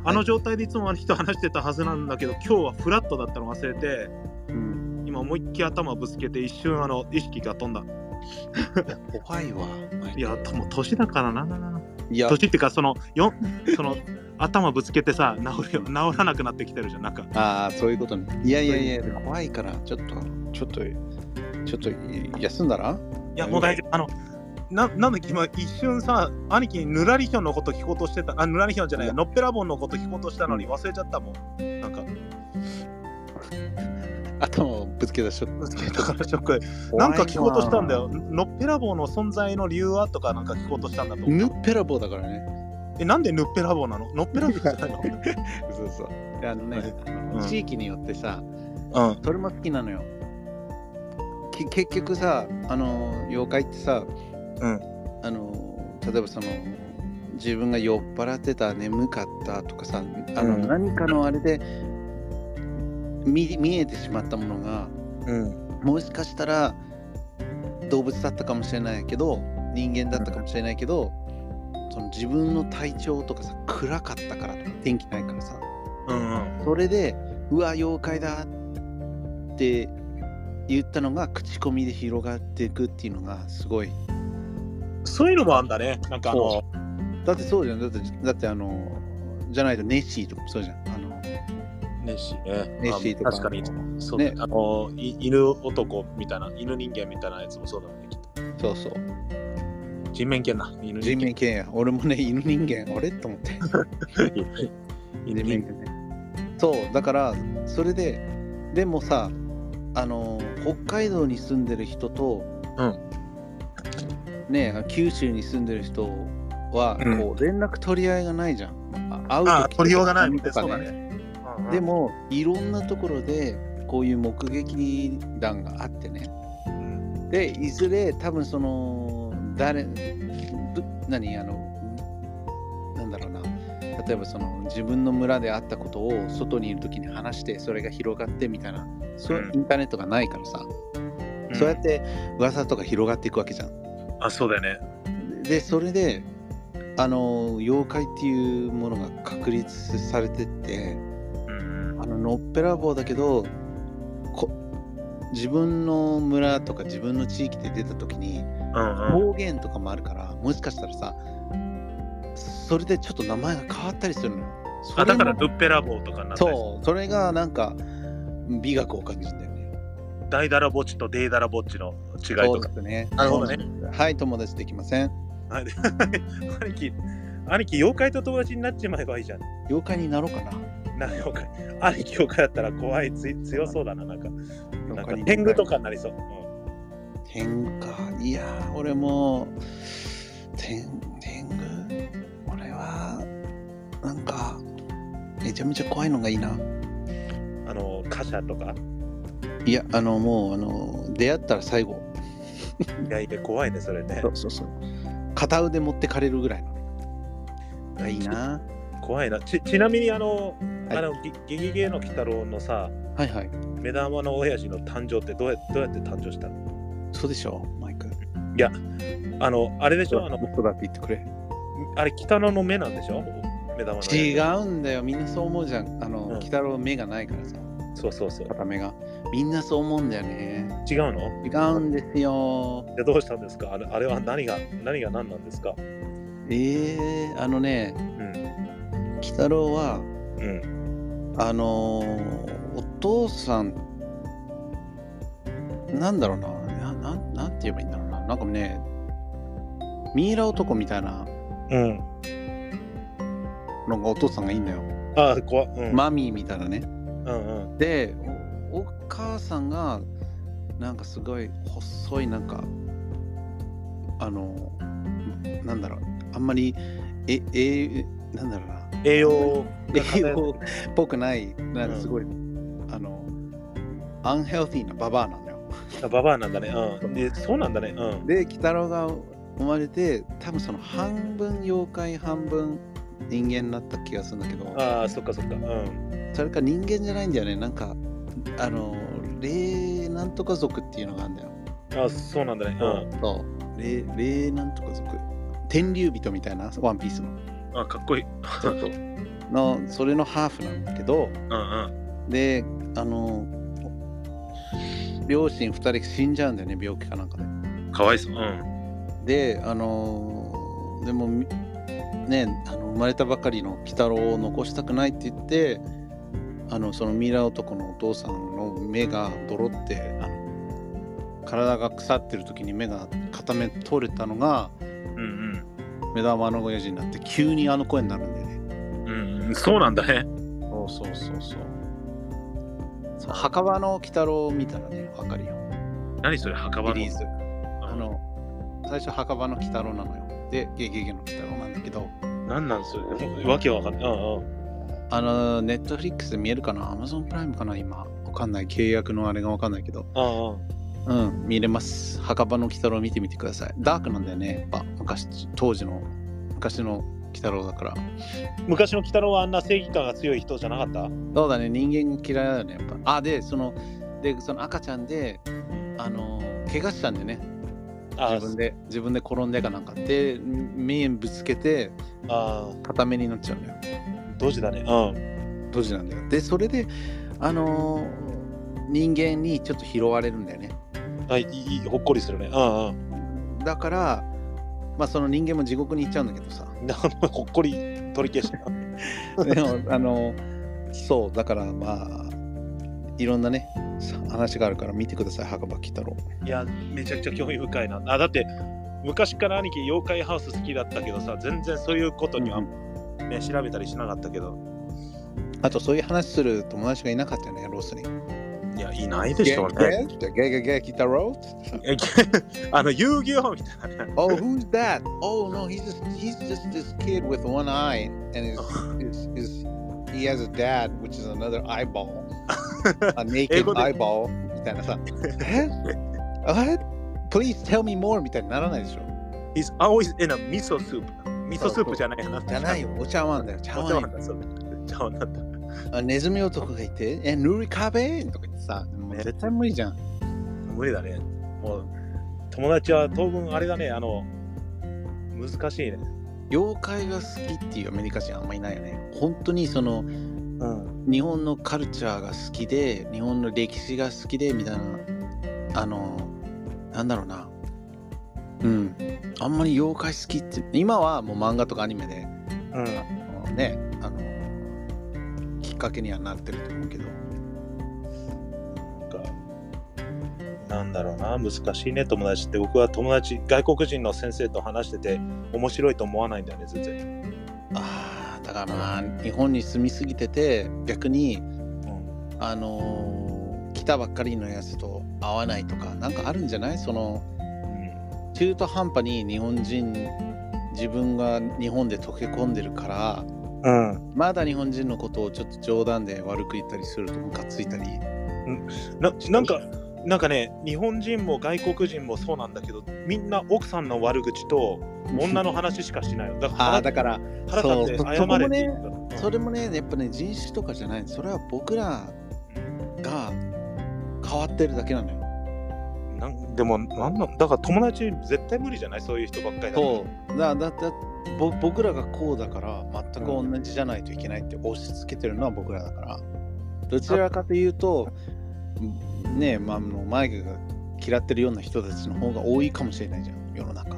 あの状態でいつもあの人話してたはずなんだけど、今日はフラットだったの忘れて、うん、今思いっきり頭ぶつけて一瞬あの意識が飛んだ。怖いわ。いや、ともう年だからな。いや、年っていうか、その、よその頭ぶつけてさ、治るよ治らなくなってきてるじゃん。なんか、ああ、そういうことね。いやいやいや、怖いから、ちょっと、ちょっと、ちょっと休んだら？いや、もう大丈夫。あの、ななんで今一瞬さ、兄貴にヌラリヒョンのこと聞こうとしてた、あ、ヌラリヒョンじゃない、ノッペラボンのこと聞こうとしたのに忘れちゃったもん。なんか、頭をぶつけたショッぶつけたからショックで。なんか聞こうとしたんだよ。。ノッペラボンの存在の理由はとかなんか聞こうとしたんだと思う。ヌッペラボーだからね。え、なんでヌッペラボンなの？ノッペラボンじゃないの？そうそう。であのね、うん地域によってさ、うん。それも好きなのよ。き結局さ、あの、妖怪ってさ、うんあの、例えばその、自分が酔っ払ってた、眠かったとかさ、あの、うん何かのあれで見見えてしまったものが、うん。もしかしたら動物だったかもしれないけど人間だったかもしれないけど、その自分の体調とかさ暗かったからとか天気ないからさうんうん。それでうわ妖怪だって言ったのが口コミで広がっていくっていうのがすごいそういうのもあんだね。なんかあのそ、だってそうじゃんだってだってあのじゃないとネッシーとかもそうじゃんあのネッシーね。ネッシーとかあ確かに。そうねね。あの、い犬男みたいな、犬人間みたいなやつもそうだよね、きっと。そうそう人面犬な。犬人面犬や俺もね犬人間俺と思って 犬人間。そうだからそれででもさあの北海道に住んでる人と、うん。ね九州に住んでる人は、うん。こう連絡取り合いがないじゃん。あ会う取りようがないもんね。とかそうだね。で、もいろんなところでこういう目撃談があってね。うん。でいずれ多分その誰ど何あのなんだろうな例えばその自分の村であったことを外にいる時に話してそれが広がってみたいなそううんインターネットがないからさ、そうやって噂とか広がっていくわけじゃん。あ、そうだよね。でそれであの妖怪っていうものが確立されてってうんあののっぺらぼうだけどこ自分の村とか自分の地域で出た時にうんうん。方言とかもあるからもしかしたらさそれでちょっと名前が変わったりするのよ。あ、だから、もルッペラボーとかになそうそれがなんか美学を感じるんだよね。大ダラボッチとデイダラボッチの違いそうとか。ですね。なるほどねはい友達できません。はい 兄貴、兄貴、妖怪と友達になっちまえばいいじゃん。妖怪になろうかな。な妖怪。兄貴妖怪だったら怖い、つ強そうだな。なんか、なんか天狗とかになりそう。天か。いやー、俺も、天、なんか、めちゃめちゃ怖いのがいいな。うんあの、貨車とか？いや、あの、もう、あの、出会ったら最後。いやいや、怖いね、それねそ。うそうそう。片腕持ってかれるぐらいの。がいいな。怖いな。ちちなみに、あの、はいあの、ゲゲゲゲの鬼太郎のさ、はいはい。目玉の親父の誕生ってどうやどうやって誕生したの？そうでしょ、マイク。あの、あれでしょ？あの、そうだって言ってくれ。あれ、北野の目なんでしょ？目玉の。違うんだよ。みんなそう思うじゃん。あの、うん鬼太郎目がないからさ。そうそうそう。片目が。みんなそう思うんだよね。違うの？違うんですよ。でどうしたんですか？あれあれは何が何が何なんですか？えー、あのね、うん。鬼太郎は、うん。あのーお父さん、なんだろうな、ななんなんて言えばいいんだろうな。なんかね、ミイラ男みたいなうん。のがお父さんがいいんだよ。ああ、怖っうん。マミーみたいなね。うんうん。でお、お母さんが、なんかすごい細い、なんか、あの、なんだろう、あんまり、え、え、なんだろうな。栄養が栄養っぽくない、なんかすごい、あの、アンヘルティーなババアなんだよ。あババアなんだね。うん。で、そうなんだね。うん。で、鬼太郎が生まれて、多分その半分妖怪、半分人間になった気がするんだけど、ああ、そっかそっか。うん。それか人間じゃないんだよね。なんか、あの、霊なんとか族っていうのがあるんだよ。ああ、そうなんだね。うん。そう。霊、霊なんとか族。天竜人みたいな、ワンピースの。あかっこいい。そうそう。の、それのハーフなんだけど、うんうん。で、あの、両親2人死んじゃうんだよね、病気かなんかで。かわいそう。うん。で、あのでも、みね、あの生まれたばかりの鬼太郎を残したくないって言って、あのそのミイラ男のお父さんの目が泥ってあの体が腐ってる時に目が片目取れたのがうん目玉の親父になって急にあの声になるんだよね。うん。うんうん。そうなんだね。そうそうそうそう。そう墓場の鬼太郎を見たらね、わかるよ。何それ、墓場の？シリーズ。ああの、最初墓場の鬼太郎なのよ。で、ゲゲゲの鬼太郎なんだけど、何なんそれ？わけわかんない。うんうん。あの、ネットフリックスで見えるかな？アマゾンプライムかな？今。わかんない。契約のあれがわかんないけど。うんうん。うん、見れます。墓場の鬼太郎見てみてください。ダークなんだよね。やっぱ昔、当時の、昔の鬼太郎だから。昔の鬼太郎はあんな正義感が強い人じゃなかった？そうだね、人間が嫌いだよね。やっぱ。あ、で、その、で、その赤ちゃんで、あの、怪我したんでね。あ自分で、自分で転んでかなんか。で、目ぶつけて、あ片目になっちゃうんだよ。ー、ドジだね。うん。ドジなんだよ。で、それで、あのー人間にちょっと拾われるんだよね。あいいいほっこりするね。うんうん。だから、まあ、その人間も地獄に行っちゃうんだけどさ。な ほっこり取り消した。でも、あのーそう、だからまあ、いろんなね、話があるから見てください、墓場鬼太郎。いや、めちゃくちゃ興味深いな。あだって、昔から兄貴、妖怪ハウス好きだったけどさ、全然そういうことには、ね調べたりしなかったけど。あと、そういう話する友達がいなかったよね、ロスに。いや、いないでしょうね。ゲゲゲ？ゲゲ鬼太郎？え あの、遊戯王みたいなね。Oh, who's that? Oh no, he's just he's just this kid with one eye, and his, his, his he has a dad, which is another eyeball, a 英 naked 語で eyeball みたいなさ。え？What? Please tell me more みたいにならないでしょ？He's always in a miso soup. 味噌スープじゃないな。じゃないよ、お茶碗だよ、茶碗よお茶碗だ、そう。茶碗だった。あネズミ男がいて、え、ヌリカベーンとか言ってさ、もう絶対無理じゃん。無理だね。もう、友達は当分あれだね、あの、難しいね。妖怪が好きっていうアメリカ人あんまいないよね。本当にその、うん。日本のカルチャーが好きで日本の歴史が好きでみたいなあのなんだろうなうんあんまり妖怪好きって今はもう漫画とかアニメでうん。あのねあのきっかけにはなってると思うけどなんかなんだろうな、難しいね、友達って。僕は友達、外国人の先生と話してて、面白いと思わないんだよね、全然。あーだからな日本に住みすぎてて逆にうん。あの来たばっかりのやつと合わないとかなんかあるんじゃない？その中途半端に日本人自分が日本で溶け込んでるからうん。まだ日本人のことをちょっと冗談で悪く言ったりするとムカついたりななんか、なんかね、日本人も外国人もそうなんだけど、みんな奥さんの悪口と女の話しかしないの。だからだから、腹立って謝れって言ったのそれもね、やっぱね、人種とかじゃない。それは僕らが変わってるだけなのよ。うんなんでもなんなんだから友達絶対無理じゃない？そういう人ばっかりだとそう。だだだぼ僕らがこうだから、全く同じじゃないといけないって押し付けてるのは僕らだから。どちらかというと、ねまあ、あのマイクが嫌ってるような人たちの方が多いかもしれないじゃん、世の中。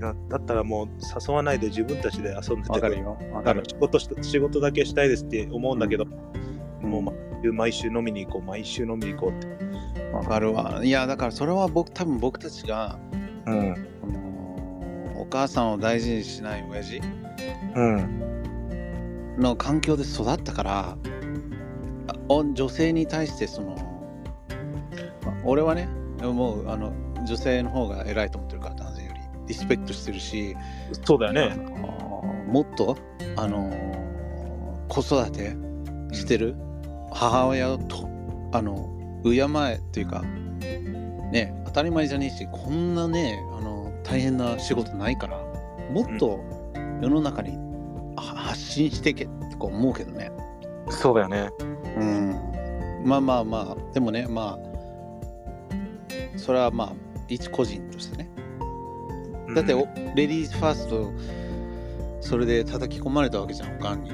だだったらもう誘わないで自分たちで遊んでてわかるよ。わかる。仕事し仕事だけしたいですって思うんだけど、もう毎週毎週飲みに行こう毎週飲みに行こうってわかるわ。いや、だからそれは僕、多分僕たちが、うんあのお母さんを大事にしない親父うんの環境で育ったから女性に対してそのまあ俺はねもうあの女性の方が偉いと思ってるから男性より。リスペクトしてるし、あそうだよね。のもっとあの子育てしてる母親とあの敬えっていうかね当たり前じゃねえしこんなねあの大変な仕事ないからもっと世の中には発信していけってこう思うけどね。そうだよね。うん、まあまあまあでもねまあそれはまあ一個人としてね。だって、うんおレディースファーストそれで叩き込まれたわけじゃんおかんに。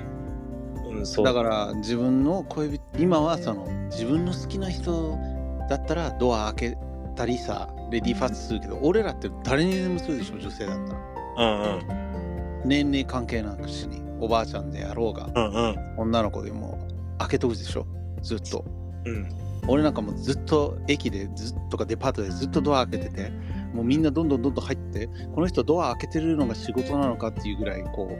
うん、そう。だから自分の恋人今はその自分の好きな人だったらドア開けたりさレディーファーストするけど俺らって誰にでもするでしょ女性だったら。うんうん。年齢関係なくしにおばあちゃんであろうがうんうん。女の子でも開けとくでしょずっと。うん俺なんかもうずっと駅でずっとかデパートでずっとドア開けててもうみんなどんどんどんどん入ってこの人ドア開けてるのが仕事なのかっていうぐらいこ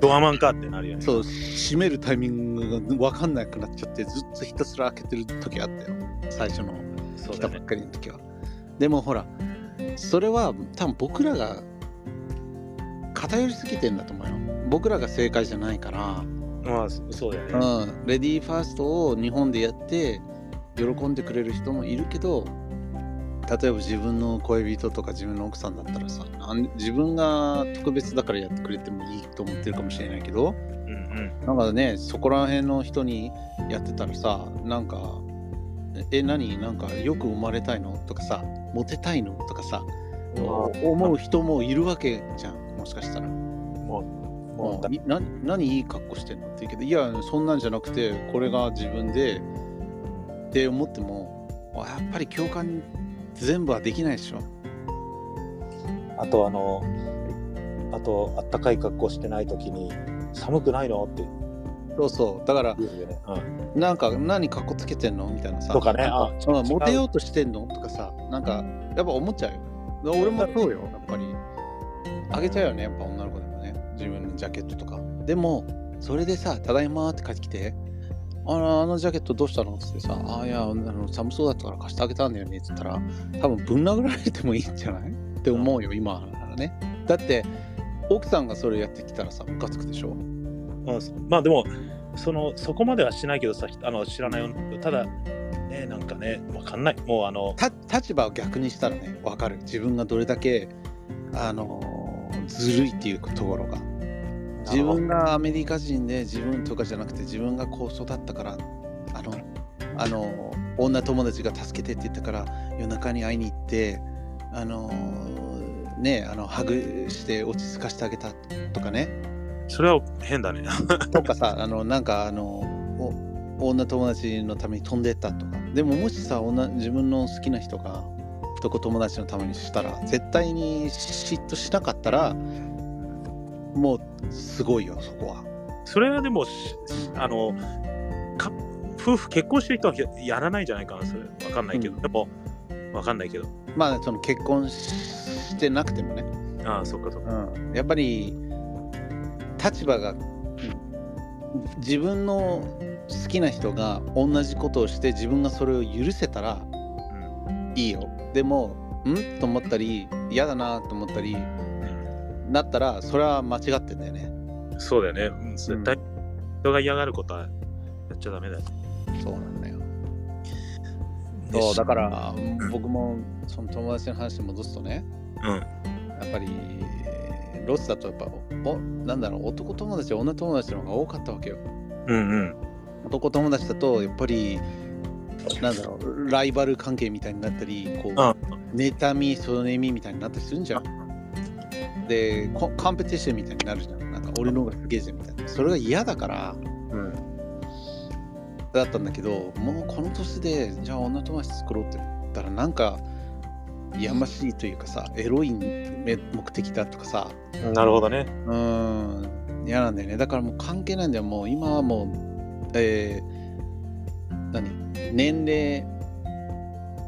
ドアマンかってなるよねうそう閉めるタイミングが分かんなくなっちゃってずっとひたすら開けてる時あったよ。最初の来たばっかりの時は、でもほらそれは多分僕らが偏りすぎてんだと思うよ。僕らが正解じゃないから。まあそそうだよね。うん、レディーファーストを日本でやって喜んでくれる人もいるけど例えば自分の恋人とか自分の奥さんだったらさ自分が特別だからやってくれてもいいと思ってるかもしれないけどうんうんなんかねそこら辺の人にやってたらさなんか「え何？なんかよく生まれたいの?」とかさ「モテたいの?」とかさ思う人もいるわけじゃんもしかしたら。ももう何いい格好してんの？って言うけどいやそんなんじゃなくてこれが自分でって思ってもやっぱり共感全部はできないでしょ。あとあのあとあったかい格好してない時に寒くないの？って。そうそう。だからね、うん、なんか何格好つけてんの？みたいなさ。とかね。あうんモテようとしてんの？とかさ。なんかやっぱ思っちゃうよ。俺もそうよ。やっぱり。あげちゃうよね。やっぱ女の子でもね。自分のジャケットとか。でもそれでさ「ただいま」って帰ってきて「あのあのジャケットどうしたの?」っつってさ「あいやあの寒そうだったから貸してあげたんだよね」っつったら多分ぶん殴られてもいいんじゃない？って思うよ今ならね。だって奥さんがそれやってきたらさムカつくでしょ？う。んまあでもそのそこまではしないけどさあの知らない女の子ただねなんかねわかんない。もうあのた立場を逆にしたらね分かる。自分がどれだけあのずるいっていうところが自分がアメリカ人で自分とかじゃなくて自分がこう育ったからあのあの女友達が助けてって言ったから夜中に会いに行ってあのねあのハグして落ち着かせてあげたとかね。それは変だね。とかさあのなんかあのお女友達のために飛んでったとか。でももしさ女自分の好きな人が男友達のためにしたら絶対に嫉妬しなかったらもうすごいよそこは。それはでもしあのか夫婦結婚してる人はややらないんじゃないかなそれ。わかんないけど、うん。でもわかんないけど。まあその結婚してなくてもね、ああそっかそっか。うん、やっぱり立場が自分の好きな人が同じことをして自分がそれを許せたらいいよ。でもん？と思ったり嫌だなと思ったりなったらそれは間違ってんだよね。そうだよね。うん絶対人が嫌がることはやっちゃダメだよそうなんだよ。そうだから僕もその友達の話に戻すとね、うん。やっぱりロスだとやっぱおなんだろう男友達女友達の方が多かったわけよ。うんうん。男友達だとやっぱりなんだろうライバル関係みたいになったりこう、うん。妬みそねみみたいになったりするんじゃんでココンペティションみたいになるじゃん。なんか俺の方がすげえぜみたいな。それが嫌だから。うん。だったんだけどもうこの年でじゃあ女友達作ろうって言ったらなんかやましいというかさエロい目目的だとかさ。なるほどね。うーん。嫌なんだよね。だからもう関係ないんだよ。もう今はもうえー、何？年齢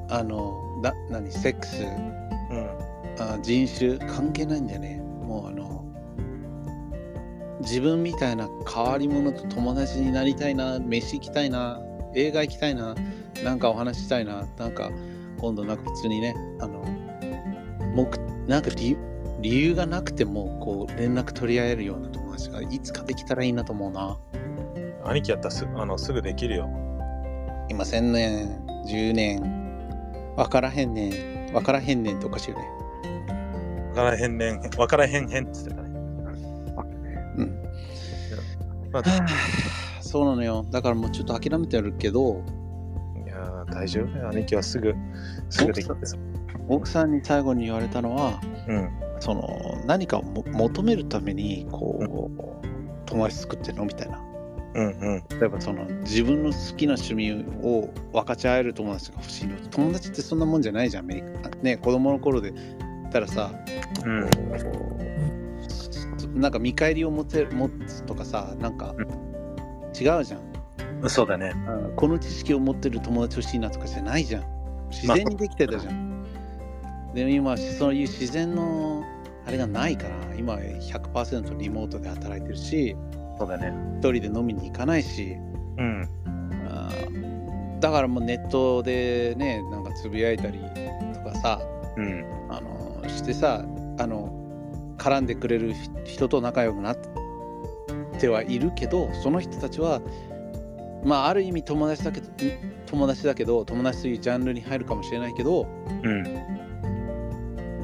あのだ何？セックス。うん。あ人種関係ないんだよね。もうあの自分みたいな変わり者と友達になりたいな飯行きたいな映画行きたいななんかお話ししたいななんか今度なんか普通にねあの目なんか理由理由がなくてもこう連絡取り合えるような友達がいつかできたらいいなと思うな。兄貴やったらすあのすぐできるよ。今1000年10年分からへんねん分からへんねんっておかしいよね。わからへんねん、わからへんへんっつってたね。うんまあ、はあそうなのよだからもうちょっと諦めてるけどいやー大丈夫。兄貴はすぐ、すぐできるんですよ。奥さんに最後に言われたのはうん。その何かをも求めるためにこう、友達作ってるのみたいなうんうん。例えばその自分の好きな趣味を分かち合える友達が欲しいの友達ってそんなもんじゃないじゃんアメリカね子供の頃で言ったらさうん。なんか見返りを持て持つとかさなんかうん違うじゃんそうだね。うんこの知識を持ってる友達欲しいなとかじゃないじゃん自然にできてたじゃん、でも今そういう自然のあれがないから今100%リモートで働いてるしそうだね。一人で飲みに行かないしうん。だからもうネットでねなんかつぶやいたりとかさうん。してさあの絡んでくれる人と仲良くなってはいるけどその人たちはまあある意味友達だけどん友達だけど友達というジャンルに入るかもしれないけどうん。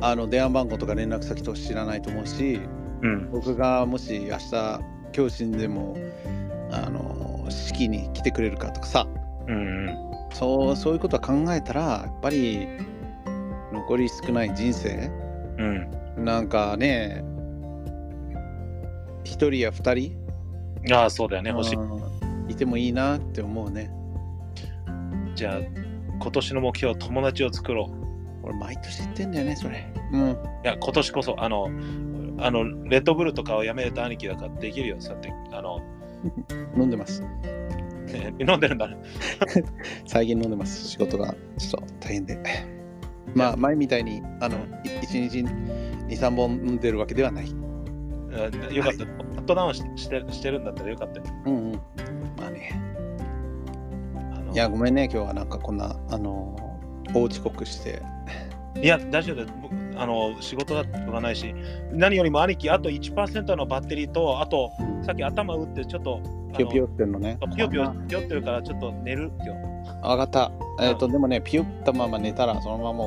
あの電話番号とか連絡先とか知らないと思うしうん。僕がもし明日今日死んでもあの式に来てくれるかとかさうん。そうそういうことは考えたらやっぱり残り少ない人生？うん。なんかね一人や二人？ああ、そうだよね。欲しい。うんいてもいいなって思うねじゃあ、今年の目標、友達を作ろう。俺毎年言ってんだよねそれうんいや、今年こそ、あの、あの、レッドブルとかをやめると兄貴だからできるよ。そうやって、あの、飲んでますえ 飲んでるんだね。最近飲んでます仕事がちょっと大変でまあ前みたいにあのい一日23本飲んでるわけではない。うん。よかった。カットダウンししてしてるんだったらよかったよ。うんうん。まあね。あの。いやごめんね今日はなんかこんなあの大遅刻して。いや、大丈夫だあの仕事だとかないし、何よりも兄貴、あと1%のバッテリーと、あと、さっき頭打って、ちょっと、あのピヨピヨってんのね。ピヨピヨピヨってるから、ちょっと寝る今日。分かったえっ、とでもねピヨったまま寝たらそのまま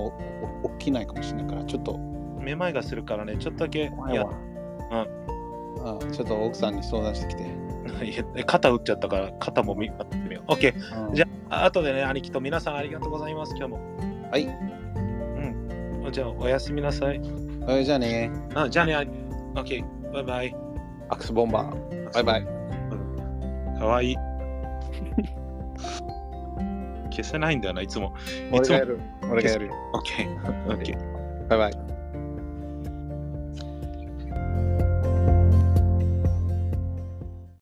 起きないかもしれないからちょっとめまいがするからね、ちょっとだけ、いや、あちょっと奥さんに相談してきて、肩打っちゃったから、肩も見やってみよう。OK。うんじゃあ、後でね、兄貴と皆さんありがとうございます、今日も。はいうん。じゃあ、おやすみなさい。はいじゃあねあじゃあね、兄 OK。バイバイ。アクスボンバーバイバイかわいい。消せないんだよな、いつも。いつも。俺がやる俺がやる OK。OK。バイバイ